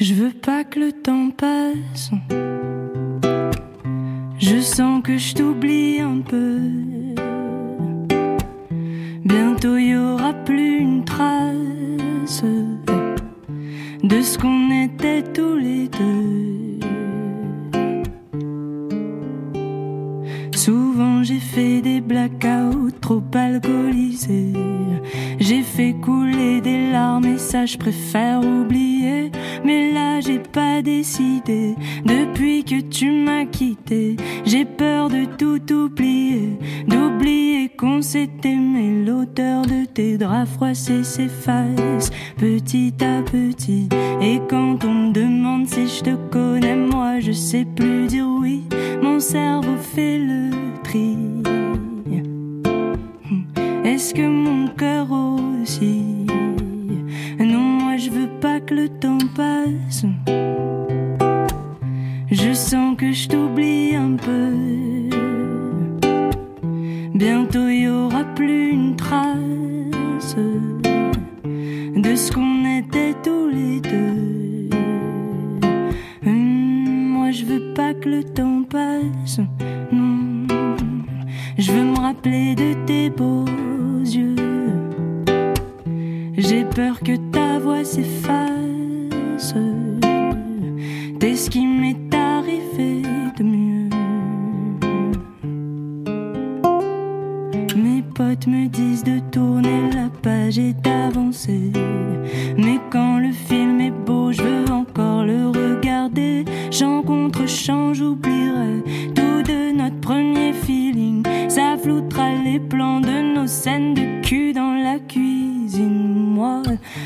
Je veux pas que le temps passe. Je sens que je t'oublie un peu. Bientôt il y aura plus une trace de ce qu'on était tous les deux. Souvent j'ai fait des blackouts trop alcoolisés. J'ai fait couler des larmes et ça je préfère oublier. Mais là j'ai pas décidé depuis que tu m'as quitté. J'ai peur de tout oublier, d'oublier qu'on s'est aimé. L'odeur de tes draps froissés s'efface petit à petit. Et quand on me demande si je te connais, moi je sais plus dire oui. Mon cerveau fait le tri. Est-ce que mon cœur aussi? Non, moi je veux pas que le temps passe. Je sens que je t'oublie un peu. Bientôt il y aura plus une trace de ce qu'on était tous les deux. Hum, moi je veux pas que le temps passe. Non, je veux me rappeler de tes beaux yeux. J'ai peur que ta voix s'efface. T'es ce qui m'est arrivé me disent de tourner la page et d'avancer. Mais quand le film est beau, je veux encore le regarder. J'en contre-champ, j'oublierai tout de notre premier feeling. Ça floutera les plans de nos scènes de cul dans la cuisine. Moi,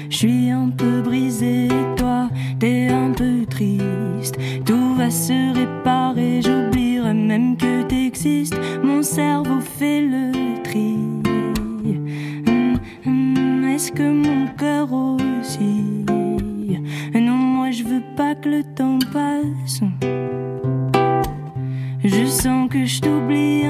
je suis un peu brisé, toi, t'es un peu triste. Tout va se réparer, j'oublierai même que t'existes. Mon cerveau fait le sens que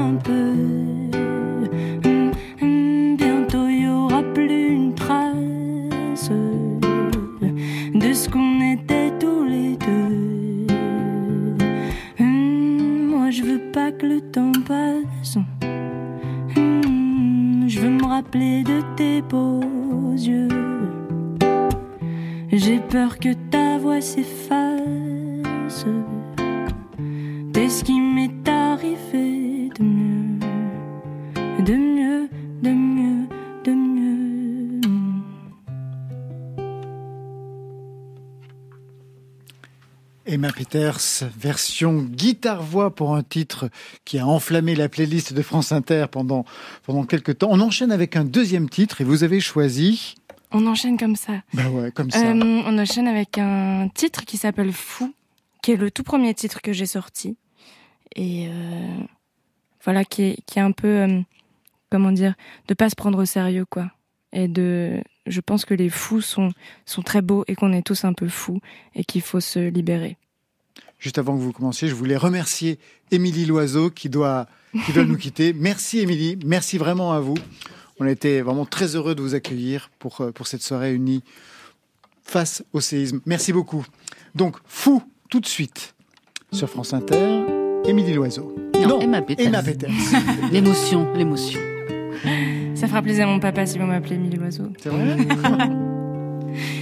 Version guitare-voix pour un titre qui a enflammé la playlist de France Inter pendant, pendant quelques temps. On enchaîne avec un deuxième titre et vous avez choisi... On enchaîne comme ça. Ouais, comme ça. Euh, on enchaîne avec un titre qui s'appelle Fou, qui est le tout premier titre que j'ai sorti. Et euh, voilà, qui est, qui est un peu, euh, comment dire, de pas se prendre au sérieux, quoi. Et de, je pense que les fous sont, sont très beaux et qu'on est tous un peu fous et qu'il faut se libérer. Juste avant que vous commenciez, je voulais remercier Émilie Loiseau qui doit, qui doit nous quitter. [laughs] Merci Émilie, merci vraiment à vous. On a été vraiment très heureux de vous accueillir pour, euh, pour cette soirée unie face au séisme. Merci beaucoup. Donc, fou, tout de suite, sur France Inter, Émilie Loiseau. Non, Emma Peters. Emma Peters. [laughs] l'émotion, l'émotion. Ça fera plaisir à mon papa si vous m'appelez Émilie Loiseau. C'est vrai? [laughs]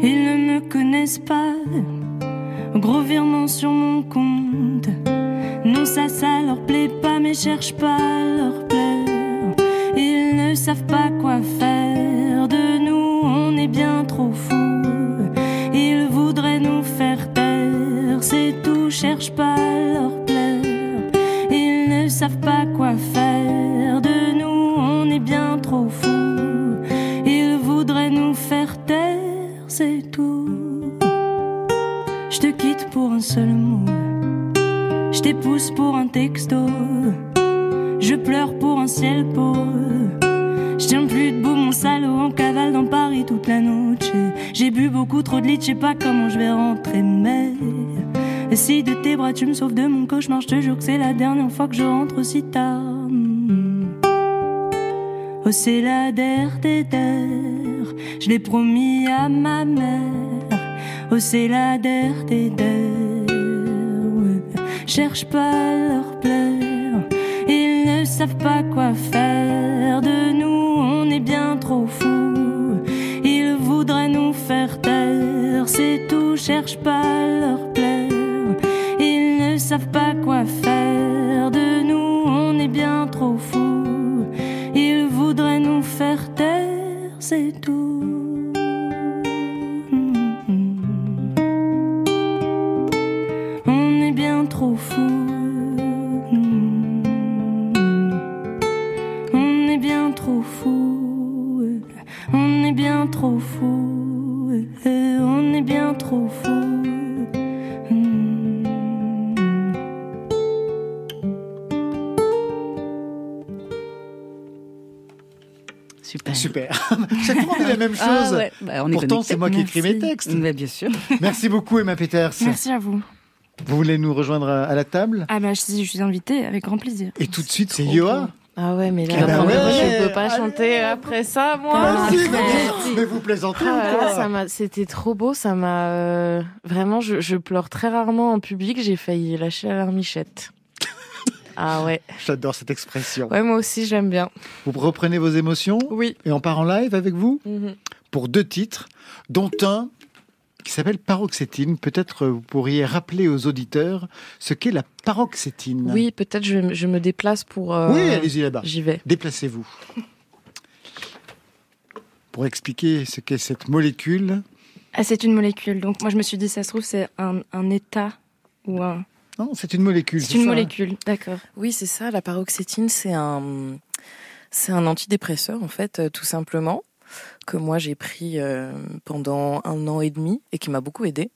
Ils ne me connaissent pas. Gros virement sur mon compte. Non, ça, ça leur plaît pas, mais cherche pas leur plaire. Ils ne savent pas quoi faire de nous, on est bien trop fous. Ils voudraient nous faire taire, c'est tout, cherche pas leur plaire. Ils ne savent pas quoi faire pour un seul mot. Je t'épouse pour un texto. Je pleure pour un ciel pauvre. Je tiens plus debout mon salaud en cavale dans Paris toute la nuit. J'ai bu beaucoup trop de lit, je sais pas comment je vais rentrer, mais si de tes bras tu me sauves de mon cauchemar, je te jure que c'est la dernière fois que je rentre aussi tard. Oh, c'est la der des je l'ai promis à ma mère. Oh, c'est la der des der, ouais. cherche pas leur est Pourtant, c'est moi qui écris mes textes. Mais bien sûr. [laughs] Merci beaucoup, Emma Peters. Merci à vous. Vous voulez nous rejoindre à la table? Ah bah si je suis invitée, avec grand plaisir. Et tout de suite, c'est Yoa. Ah ouais, mais là, Ah bah ouais. je peux pas chanter après ça, moi. Si, mais, mais vous plaisantez Ah c'était trop beau, ça m'a euh, vraiment. Je, je pleure très rarement en public. J'ai failli lâcher la larmichette. [laughs] ah ouais. J'adore cette expression. Ouais, moi aussi j'aime bien. Vous reprenez vos émotions Oui. Et on part en live avec vous? Mhm. Pour deux titres, dont un qui s'appelle Paroxétine. Peut-être vous pourriez rappeler aux auditeurs ce qu'est la paroxétine. Oui, peut-être je, je me déplace pour. euh, Oui, allez-y là-bas. J'y vais. Déplacez-vous. [laughs] Pour expliquer ce qu'est cette molécule. Ah, c'est une molécule. Donc moi je me suis dit, ça se trouve, c'est un, un état ou un. Non, c'est une molécule. C'est une ça molécule, d'accord. Oui, c'est ça. La paroxétine, c'est un, c'est un antidépresseur en fait, euh, tout simplement, que moi j'ai pris euh, pendant un an et demi et qui m'a beaucoup aidé.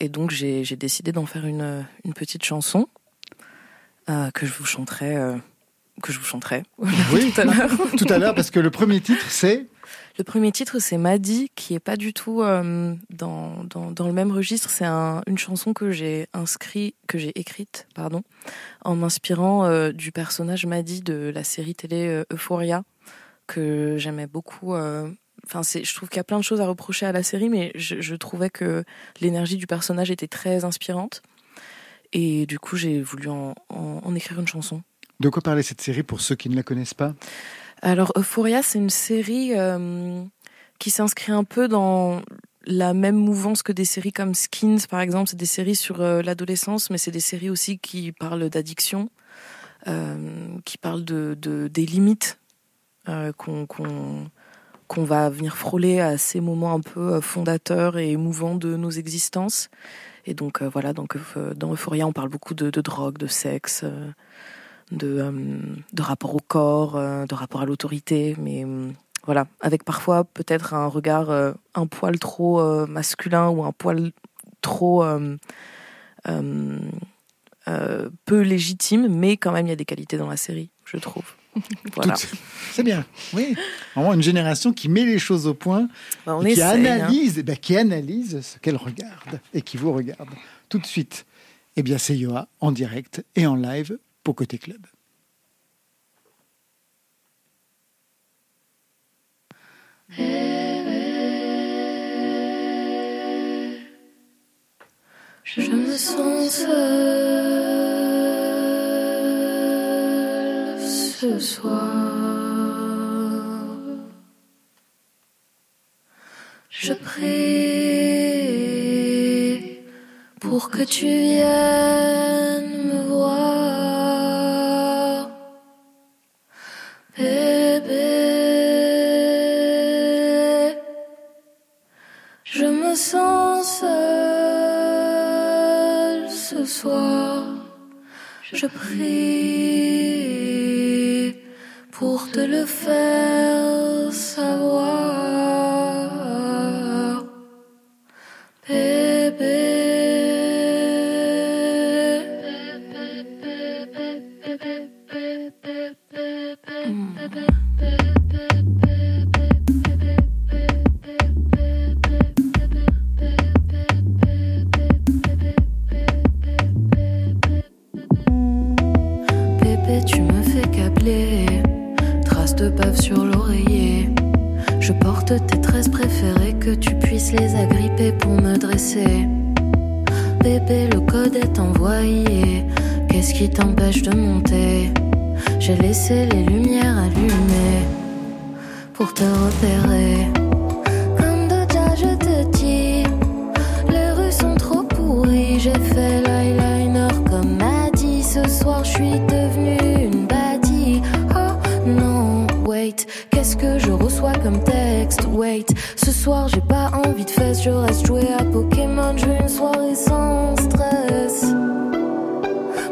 Et donc j'ai décidé d'en faire une, une petite chanson euh, que je vous chanterai, euh, que je vous chanterai [laughs] Oui, tout à l'heure. [laughs] tout à l'heure, parce que le premier titre, c'est Le premier titre, c'est Maddy, qui est pas du tout euh, dans, dans, dans le même registre. C'est un, une chanson que j'ai inscrit, que j'ai écrite, pardon, en m'inspirant du personnage Maddy de la série télé Euphoria, que j'aimais beaucoup. euh, Enfin, c'est, je trouve qu'il y a plein de choses à reprocher à la série, mais je, je trouvais que l'énergie du personnage était très inspirante. Et du coup, j'ai voulu en, en- en écrire une chanson. de quoi parler cette série pour ceux qui ne la connaissent pas? Alors, Euphoria, c'est une série euh, qui s'inscrit un peu dans la même mouvance que des séries comme Skins, par exemple. C'est des séries sur euh, l'adolescence, mais c'est des séries aussi qui parlent d'addiction, euh, qui parlent de, de- des limites euh, qu'on va venir frôler à ces moments un peu euh, fondateurs et émouvants de nos existences. Et donc euh, voilà, donc dans Euphoria, on parle beaucoup de, drogue, de sexe, de, rapport au corps, de rapport à l'autorité, mais voilà, avec parfois peut-être un regard un poil trop masculin ou un poil trop peu légitime, mais quand même il y a des qualités dans la série, je trouve. [laughs] Voilà. C'est bien. Oui. Vraiment une génération qui met les choses au point, Bah, on et qui essaye, hein. analyse, ben, qui analyse ce qu'elle regarde et qui vous regarde. Tout de suite. Eh bien, c'est Yoa en direct et en live pour Côté Club. Je me sens seule ce soir. Je prie pour que tu viennes pour te le faire pour me dresser. Bébé, le code est envoyé. Qu'est-ce qui t'empêche de monter? J'ai laissé les lumières allumées pour te repérer. J'ai pas envie de fesses. Je reste jouer à Pokémon. Je une soirée sans stress.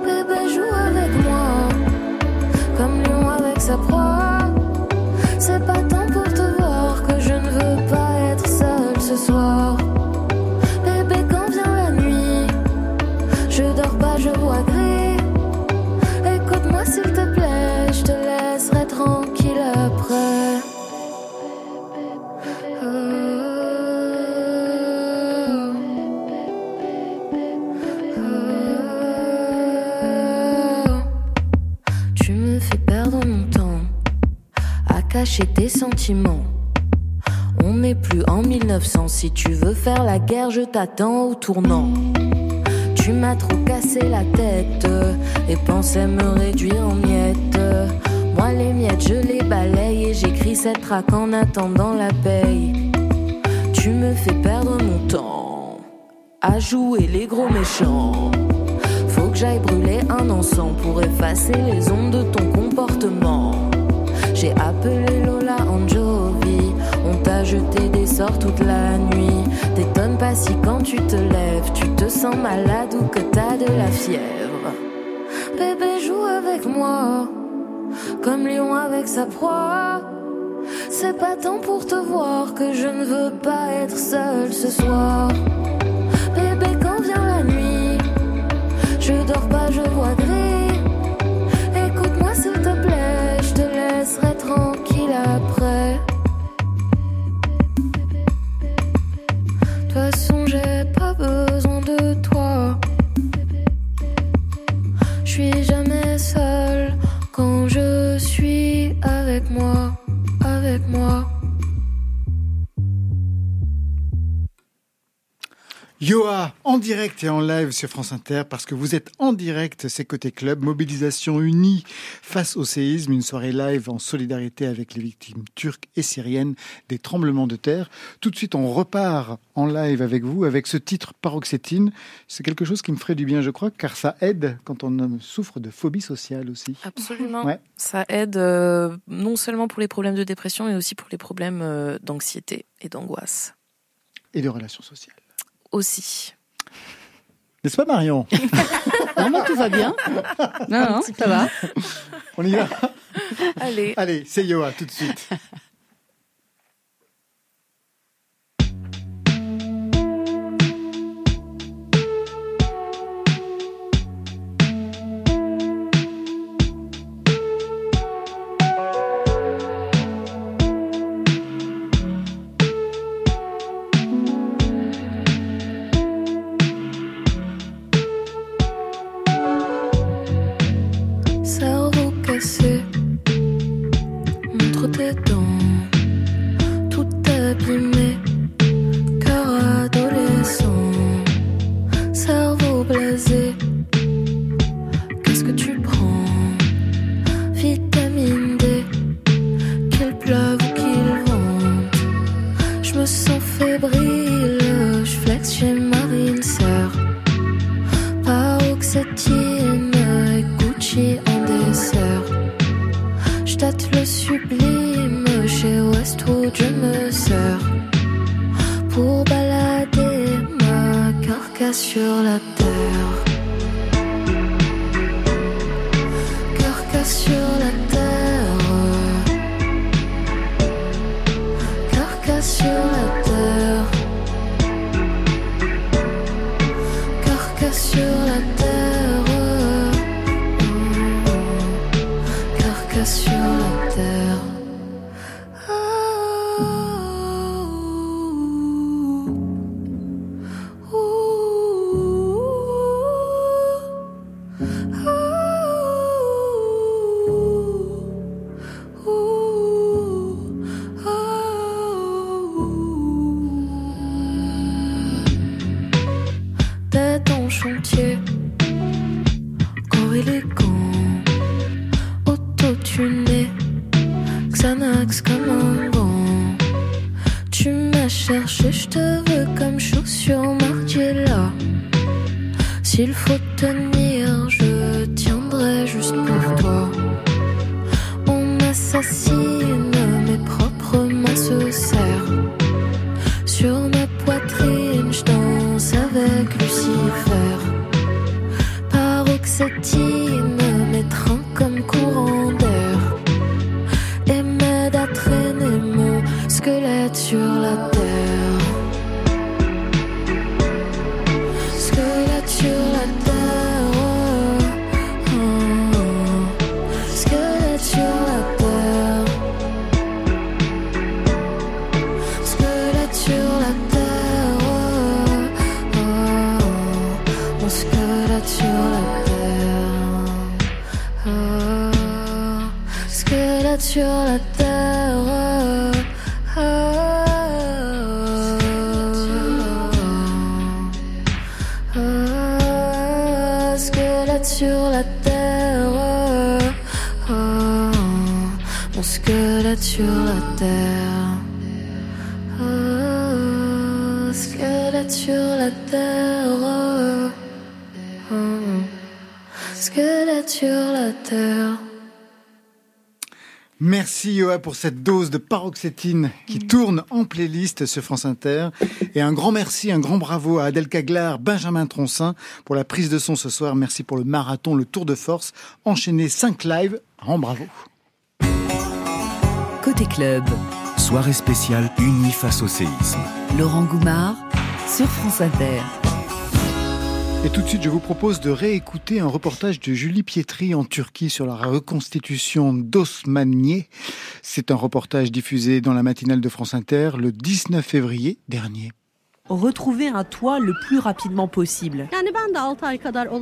Bébé, joue avec moi, comme lion avec sa proie. On n'est plus en 1900. Si tu veux faire la guerre, je t'attends au tournant. Tu m'as trop cassé la tête et pensais me réduire en miettes. Moi, les miettes, je les balaye et j'écris cette traque en attendant la paye. Tu me fais perdre mon temps à jouer les gros méchants. Faut que j'aille brûler un encens pour effacer les ondes de ton comportement. J'ai appelé Lola On t'a jeté des sorts toute la nuit. T'étonnes pas si quand tu te lèves, tu te sens malade ou que t'as de la fièvre. Bébé, joue avec moi, comme lion avec sa proie. C'est pas tant pour te voir que je ne veux pas être seule ce soir. Bébé, quand vient la nuit, je dors pas, je vois gris. Direct et en live sur France Inter, parce que vous êtes en direct, c'est Côté Club, mobilisation unie face au séisme, une soirée live en solidarité avec les victimes turques et syriennes des tremblements de terre. Tout de suite, on repart en live avec vous, avec ce titre Paroxétine. C'est quelque chose qui me ferait du bien, je crois, car ça aide quand on souffre de phobie sociale aussi. Absolument. Ouais. Ça aide euh, non seulement pour les problèmes de dépression, mais aussi pour les problèmes euh, d'anxiété et d'angoisse. Et de relations sociales. Aussi. N'est-ce pas, Marion [laughs] Non, tout va bien. Non, non, ça va. On y va Allez. Allez, c'est Yoa tout de suite. Paroxétine, mes Merci Yoa pour cette dose de paroxétine qui tourne en playlist sur France Inter. Et un grand merci, un grand bravo à Adèle Caglar, Benjamin Troncin pour la prise de son ce soir. Merci pour le marathon, le tour de force. Enchaîné 5 lives. Grand bravo. Côté club, Soirée spéciale unie face au séisme. Laurent Goumard sur France Inter. Et tout de suite, je vous propose de réécouter un reportage de Julie Pietri en Turquie sur la reconstitution d'Osmaniye. C'est un reportage diffusé dans la matinale de France Inter le 19 février dernier. retrouver un toit le plus rapidement possible.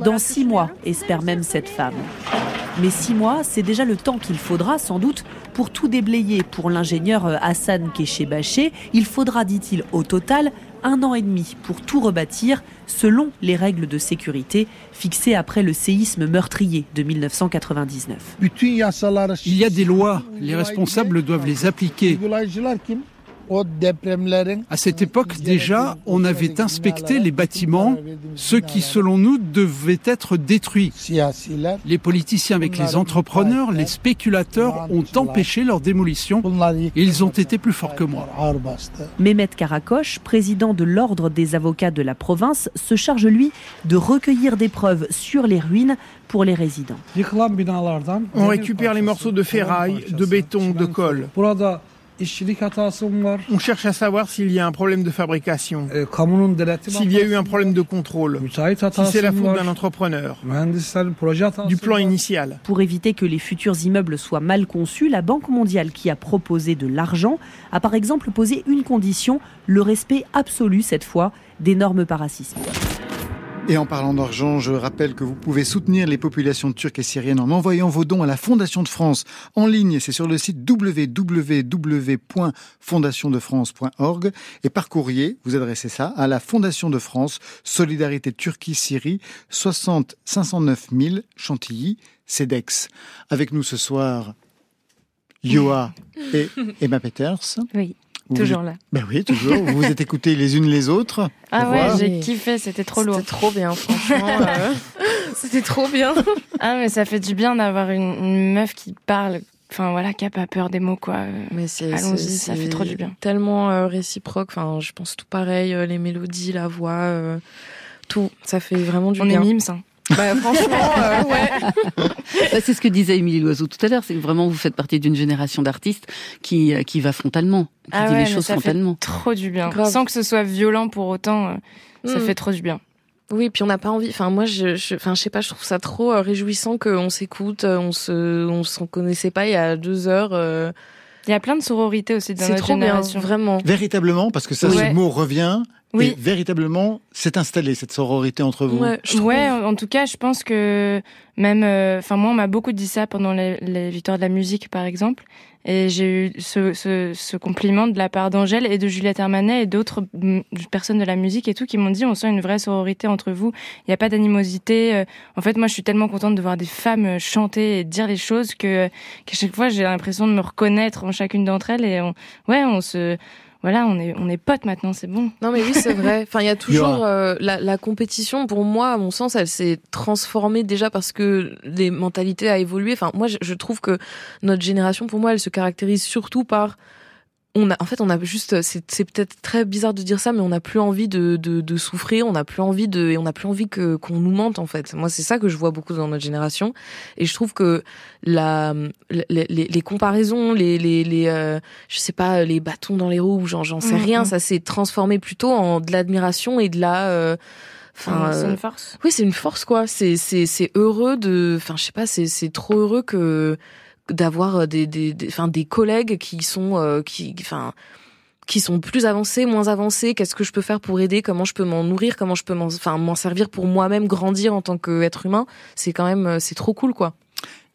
Dans six mois, espère même cette femme. Mais six mois, c'est déjà le temps qu'il faudra sans doute pour tout déblayer. Pour l'ingénieur Hassan Kéchébaché, il faudra, dit-il, au total un an et demi pour tout rebâtir selon les règles de sécurité fixées après le séisme meurtrier de 1999. Il y a des lois, les responsables doivent les appliquer. À cette époque déjà, on avait inspecté les bâtiments, ceux qui selon nous devaient être détruits. Les politiciens avec les entrepreneurs, les spéculateurs ont empêché leur démolition ils ont été plus forts que moi. Mehmet Karakoche, président de l'Ordre des avocats de la province, se charge lui de recueillir des preuves sur les ruines pour les résidents. On récupère les morceaux de ferraille, de béton, de colle. On cherche à savoir s'il y a un problème de fabrication, s'il y a eu un problème de contrôle, si c'est la faute d'un entrepreneur, du plan initial. Pour éviter que les futurs immeubles soient mal conçus, la Banque mondiale, qui a proposé de l'argent, a par exemple posé une condition, le respect absolu cette fois des normes parasismiques. Et en parlant d'argent, je rappelle que vous pouvez soutenir les populations turques et syriennes en envoyant vos dons à la Fondation de France en ligne. C'est sur le site www.fondationdefrance.org et par courrier, vous adressez ça à la Fondation de France, Solidarité Turquie-Syrie, 60 509 000 Chantilly, CEDEX. Avec nous ce soir, Yoa et Emma Peters. Oui. Toujours là. Ben oui, toujours. Vous vous êtes écoutés les unes les autres. Ah ouais, j'ai kiffé, c'était trop lourd. C'était trop bien, franchement. [laughs] euh, C'était trop bien. Ah mais ça fait du bien d'avoir une, une meuf qui parle, enfin voilà, qui a pas peur des mots quoi. Mais c'est ça fait trop du bien. Tellement euh, réciproque. Enfin, je pense tout pareil, euh, les mélodies, la voix. euh, Tout, ça fait vraiment du On bien. est mimes, hein. Bah, franchement, euh, [laughs] ouais. Bah, c'est ce que disait Émilie Loiseau tout à l'heure, c'est que vraiment vous faites partie d'une génération d'artistes qui, euh, qui va frontalement, qui Ah dit ouais, les choses ça frontalement. fait trop du bien. Grave. Sans que ce soit violent pour autant, euh, ça Mm. fait trop du bien. Oui, puis on n'a pas envie. Enfin, moi, je, je, enfin, je sais pas, je trouve ça trop euh, réjouissant qu'on s'écoute, on se, on s'en connaissait pas il y a deux heures. euh, Il y a plein de sororité aussi dans notre trop bien, génération. vraiment. Véritablement, parce que ça, ce mot revient. Oui. Et véritablement, c'est installé, cette sororité entre vous. Ouais, ouais, en tout cas, je pense que même, euh, enfin moi, on m'a beaucoup dit ça pendant les, les victoires de la musique, par exemple, et j'ai eu ce, ce, ce compliment de la part d'Angèle et de Juliette Armanet et d'autres mm, personnes de la musique et tout qui m'ont dit on sent une vraie sororité entre vous. Il n'y a pas d'animosité. euh. En fait, moi, je suis tellement contente de voir des femmes euh, chanter et dire les choses que qu'à chaque fois, j'ai l'impression de me reconnaître en chacune d'entre elles et on, ouais, on se voilà, on est on est potes maintenant, c'est bon. Non mais oui c'est vrai. Enfin il y a [laughs] toujours euh, la, la compétition pour moi à mon sens elle s'est transformée déjà parce que les mentalités a évolué. Enfin moi je, je trouve que notre génération pour moi elle se caractérise surtout par on a en fait on a juste c'est c'est peut-être très bizarre de dire ça mais on n'a plus envie de, de de souffrir on n'a plus envie de et on n'a plus envie que qu'on nous mente en fait moi c'est ça que je vois beaucoup dans notre génération et je trouve que la les, les, les comparaisons les les les euh, je sais pas les bâtons dans les roues ou j'en j'en sais Mhm. rien ça s'est transformé plutôt en de l'admiration et de la euh, Enfin, c'est euh, une force. Oui, c'est une force quoi. C'est c'est c'est heureux de. Enfin, je sais pas. C'est c'est trop heureux que d'avoir des des des, des collègues qui sont euh, qui enfin qui sont plus avancés, moins avancés. Qu'est-ce que je peux faire pour aider Comment je peux m'en nourrir Comment je peux m'en enfin m'en servir pour moi-même grandir en tant qu'être humain C'est quand même euh, c'est trop cool quoi.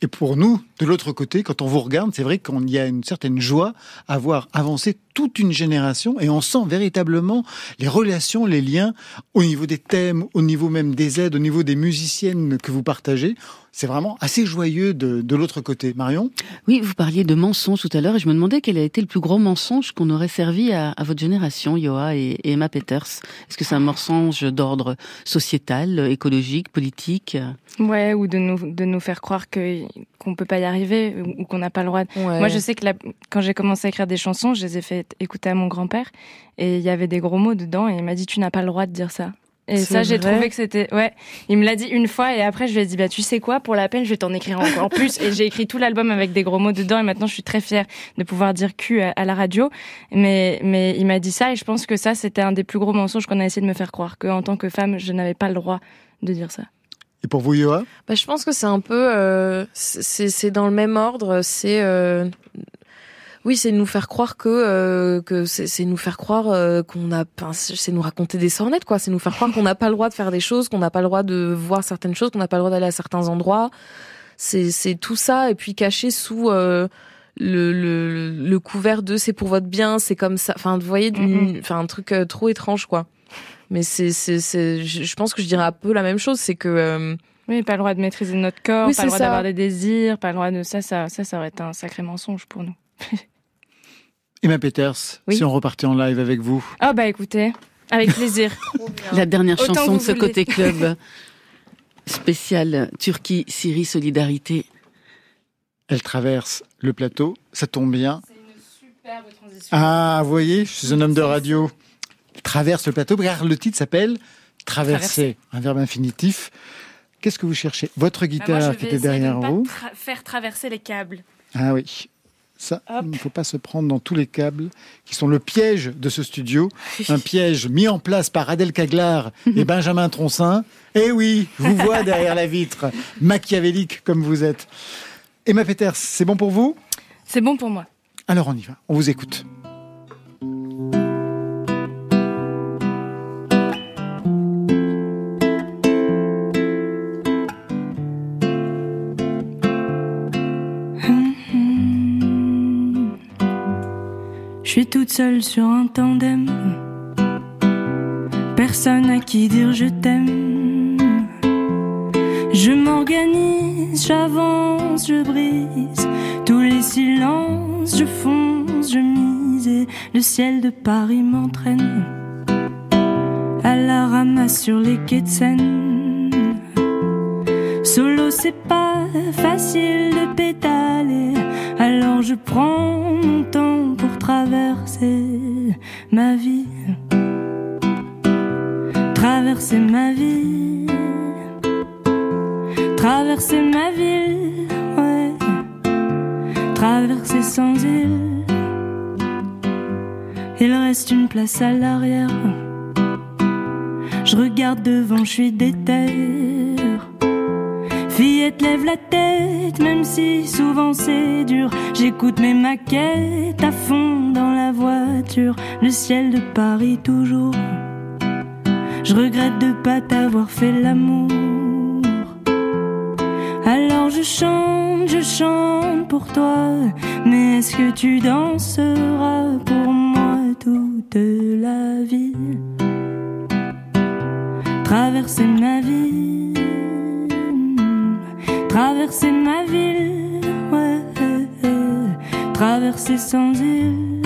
Et pour nous, de l'autre côté, quand on vous regarde, c'est vrai qu'il y a une certaine joie à voir avancer toute une génération et on sent véritablement les relations, les liens au niveau des thèmes, au niveau même des aides, au niveau des musiciennes que vous partagez. C'est vraiment assez joyeux de, de l'autre côté. Marion? Oui, vous parliez de mensonges tout à l'heure et je me demandais quel a été le plus gros mensonge qu'on aurait servi à, à votre génération, Yoa et, et Emma Peters. Est-ce que c'est un mensonge d'ordre sociétal, écologique, politique? Ouais, ou de nous de nous faire croire que qu'on peut pas y arriver ou ou qu'on n'a pas le droit. Ouais. Moi, je sais que la- quand j'ai commencé à écrire des chansons, je les ai fait écouter à mon grand-père et il y avait des gros mots dedans et il m'a dit tu n'as pas le droit de dire ça. Et ça, j'ai trouvé que c'était ouais. Il me l'a dit une fois et après je lui ai dit bah tu sais quoi pour la peine je vais t'en écrire encore plus et j'ai écrit tout l'album avec des gros mots dedans et maintenant je suis très fière de pouvoir dire cul à, à la radio. Mais mais il m'a dit ça et je pense que ça c'était un des plus gros mensonges qu'on a essayé de me faire croire que en tant que femme je n'avais pas le droit de dire ça. Et pour vous, Yoa? Bah, je pense que c'est un peu, euh, c'est c'est dans le même ordre. C'est euh, oui, c'est nous faire croire que euh, que c'est c'est nous faire croire euh, qu'on a, enfin, c'est nous raconter des sornettes quoi. C'est nous faire croire qu'on n'a pas le droit de faire des choses, qu'on n'a pas le droit de voir certaines choses, qu'on n'a pas le droit d'aller à certains endroits. C'est c'est tout ça et puis caché sous euh, le, le le couvert de c'est pour votre bien, c'est comme ça. Enfin, vous voyez, d'une- enfin un truc euh, trop étrange quoi. Mais c'est c'est c'est, je pense que je dirais un peu la même chose, c'est que euh, Oui, pas le droit de maîtriser notre corps, Oui, pas le c'est droit d'avoir des désirs, pas le droit de ça, ça, ça, ça aurait été un sacré mensonge pour nous. [laughs] Emma Peters, Oui. si on repartait en live avec vous Ah bah écoutez, avec plaisir. [laughs] La dernière Autant chanson de ce voulez. côté club [laughs] spécial Turquie, Syrie, Solidarité. Elle traverse le plateau, ça tombe bien. Ah, vous voyez, je suis un homme de radio. Traverse le plateau, car le titre s'appelle Traverser, un verbe infinitif. Qu'est-ce que vous cherchez? Votre guitare qui était derrière vous. faire traverser les câbles. Ah oui. Ça, il ne faut pas se prendre dans tous les câbles qui sont le piège de ce studio. Un piège mis en place par Adèle Caglar et [laughs] Benjamin Troncin. Eh oui, je vous vois derrière la vitre, machiavélique comme vous êtes. Emma Peters, c'est bon pour vous? C'est bon pour moi. Alors on y va, on vous écoute. Suis toute seule sur un tandem. Personne à qui dire je t'aime. Je m'organise, j'avance, je brise tous les silences, je fonce, je mise et le ciel de Paris m'entraîne à la ramasse sur les quais de Seine. Solo, c'est pas facile de pédaler, alors je prends mon temps pour traverser ma vie. Traverser ma vie, traverser ma ville, ouais, traverser sans île. Il reste une place à l'arrière. Je regarde devant, je suis déter. Fillette, lève la tête, même si souvent c'est dur. J'écoute mes maquettes à fond dans la voiture. Le ciel de Paris toujours. Je regrette de pas t'avoir fait l'amour. Alors je chante, je chante pour toi. Mais est-ce que tu danseras pour moi toute la vie? Traverser ma vie, traverser ma ville, ouais, traverser sans île.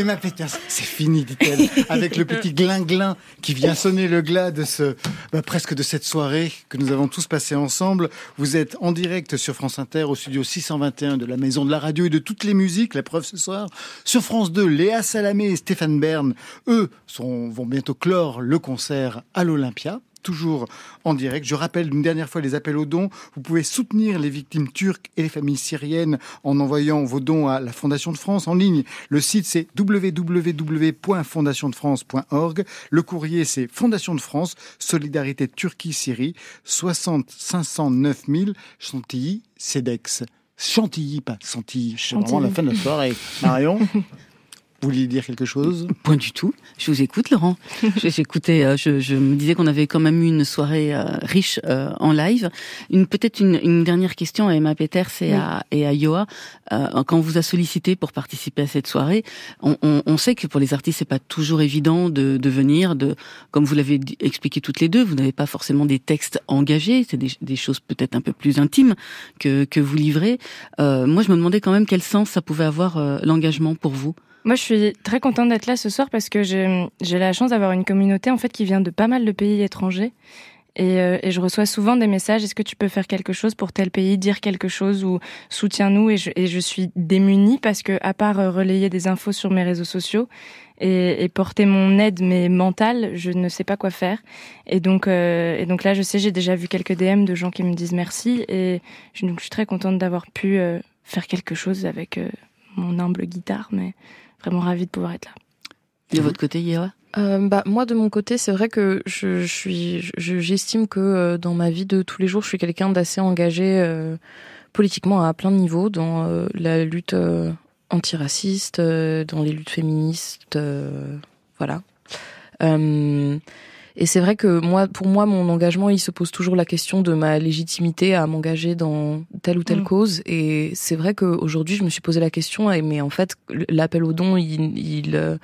Emma Peters, c'est fini, dit-elle, avec le petit glin-glin qui vient sonner le glas de ce, bah, presque de cette soirée que nous avons tous passée ensemble. Vous êtes en direct sur France Inter au studio 621 de la Maison de la Radio et de toutes les musiques, la preuve ce soir. Sur France 2, Léa Salamé et Stéphane Bern, eux, vont bientôt clore le concert à l'Olympia toujours en direct. Je rappelle une dernière fois les appels aux dons. Vous pouvez soutenir les victimes turques et les familles syriennes en envoyant vos dons à la Fondation de France en ligne. Le site c'est www.fondationdefrance.org. Le courrier c'est Fondation de France, Solidarité Turquie-Syrie, 60 509 000 Chantilly, CEDEX. Chantilly, pas Chantilly. C'est vraiment la fin de la soirée. Marion? [laughs] Vous vouliez dire quelque chose? Point du tout. Je vous écoute, Laurent. [laughs] J'écoutais, euh, je, je, me disais qu'on avait quand même eu une soirée euh, riche euh, en live. Une peut-être une, une, dernière question à Emma Peters et, à, et à Yoa. quand on vous a sollicité pour participer à cette soirée, on, on, on sait que pour les artistes, c'est pas toujours évident de, de venir. De, comme vous l'avez expliqué toutes les deux, vous n'avez pas forcément des textes engagés. C'est des, des, choses peut-être un peu plus intimes que, que vous livrez. moi, je me demandais quand même quel sens ça pouvait avoir l'engagement pour vous. Moi, je suis très contente d'être là ce soir parce que j'ai la chance d'avoir une communauté en fait qui vient de pas mal de pays étrangers. Et, euh, et je reçois souvent des messages est-ce que tu peux faire quelque chose pour tel pays, dire quelque chose ou soutiens-nous? Et je, suis démunie parce que à part euh, relayer des infos sur mes réseaux sociaux et, porter mon aide mais mentale, je ne sais pas quoi faire. Et donc euh, là, je sais, j'ai déjà vu quelques DM de gens qui me disent merci et je, donc, je suis très contente d'avoir pu faire quelque chose avec mon humble guitare, mais vraiment ravie de pouvoir être là. De votre côté, Yéwa euh, bah moi de mon côté c'est vrai que je, je suis j'estime que euh, dans ma vie de tous les jours je suis quelqu'un d'assez engagé euh, politiquement à plein de niveaux dans euh, la lutte antiraciste dans les luttes féministes voilà et c'est vrai que moi, pour moi, mon engagement, il se pose toujours la question de ma légitimité à m'engager dans telle ou telle mm. cause. Et c'est vrai qu'aujourd'hui, je me suis posé la question, mais en fait, l'appel au don, il, il,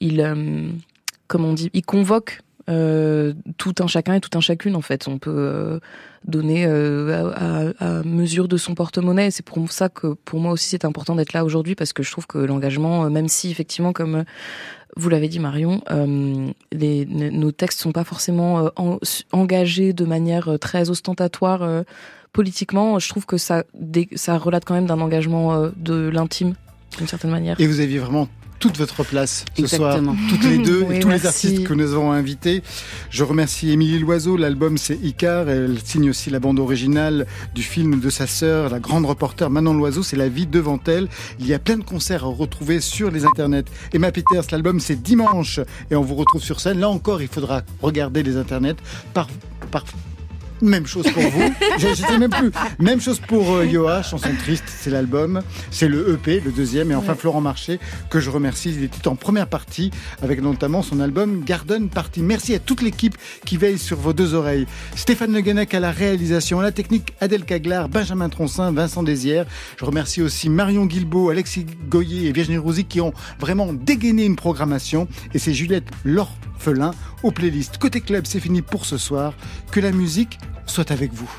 il, euh, comment on dit, il convoque euh, tout un chacun et tout un chacune en fait. On peut euh, donner euh, à, mesure de son porte-monnaie. C'est pour ça que pour moi aussi c'est important d'être là aujourd'hui parce que je trouve que l'engagement, même si effectivement comme vous l'avez dit Marion, nos textes sont pas forcément engagés de manière très ostentatoire politiquement. Je trouve que ça, ça relate quand même d'un engagement de l'intime d'une certaine manière. Et vous aviez vraiment toute votre place ce soir, toutes les deux et tous les artistes que nous avons invités. Je remercie Émilie Loiseau, l'album c'est Icar, elle signe aussi la bande originale du film de sa sœur, la grande reporter Manon Loiseau, c'est La vie devant elle. Il y a plein de concerts à retrouver sur les internets. Emma Peters, l'album c'est dimanche et on vous retrouve sur scène. Là encore, il faudra regarder les internets par, par Même chose pour vous. je, sais même plus. Même chose pour euh, Yoa, chanson triste, c'est l'album, c'est le EP, le deuxième, et enfin Florent Marché que je remercie. Il était en première partie avec notamment son album Garden Party. Merci à toute l'équipe qui veille sur vos deux oreilles. Stéphane Le à la réalisation, à la technique Adèle Caglar, Benjamin Troncin, Vincent Désière. Je remercie aussi Marion Guilbeault, Alexis Goyer et Virginie Rouzy qui ont vraiment dégainé une programmation. Et c'est Juliette L'Orphelin aux playlists. Côté club, c'est fini pour ce soir. Que la musique soit avec vous.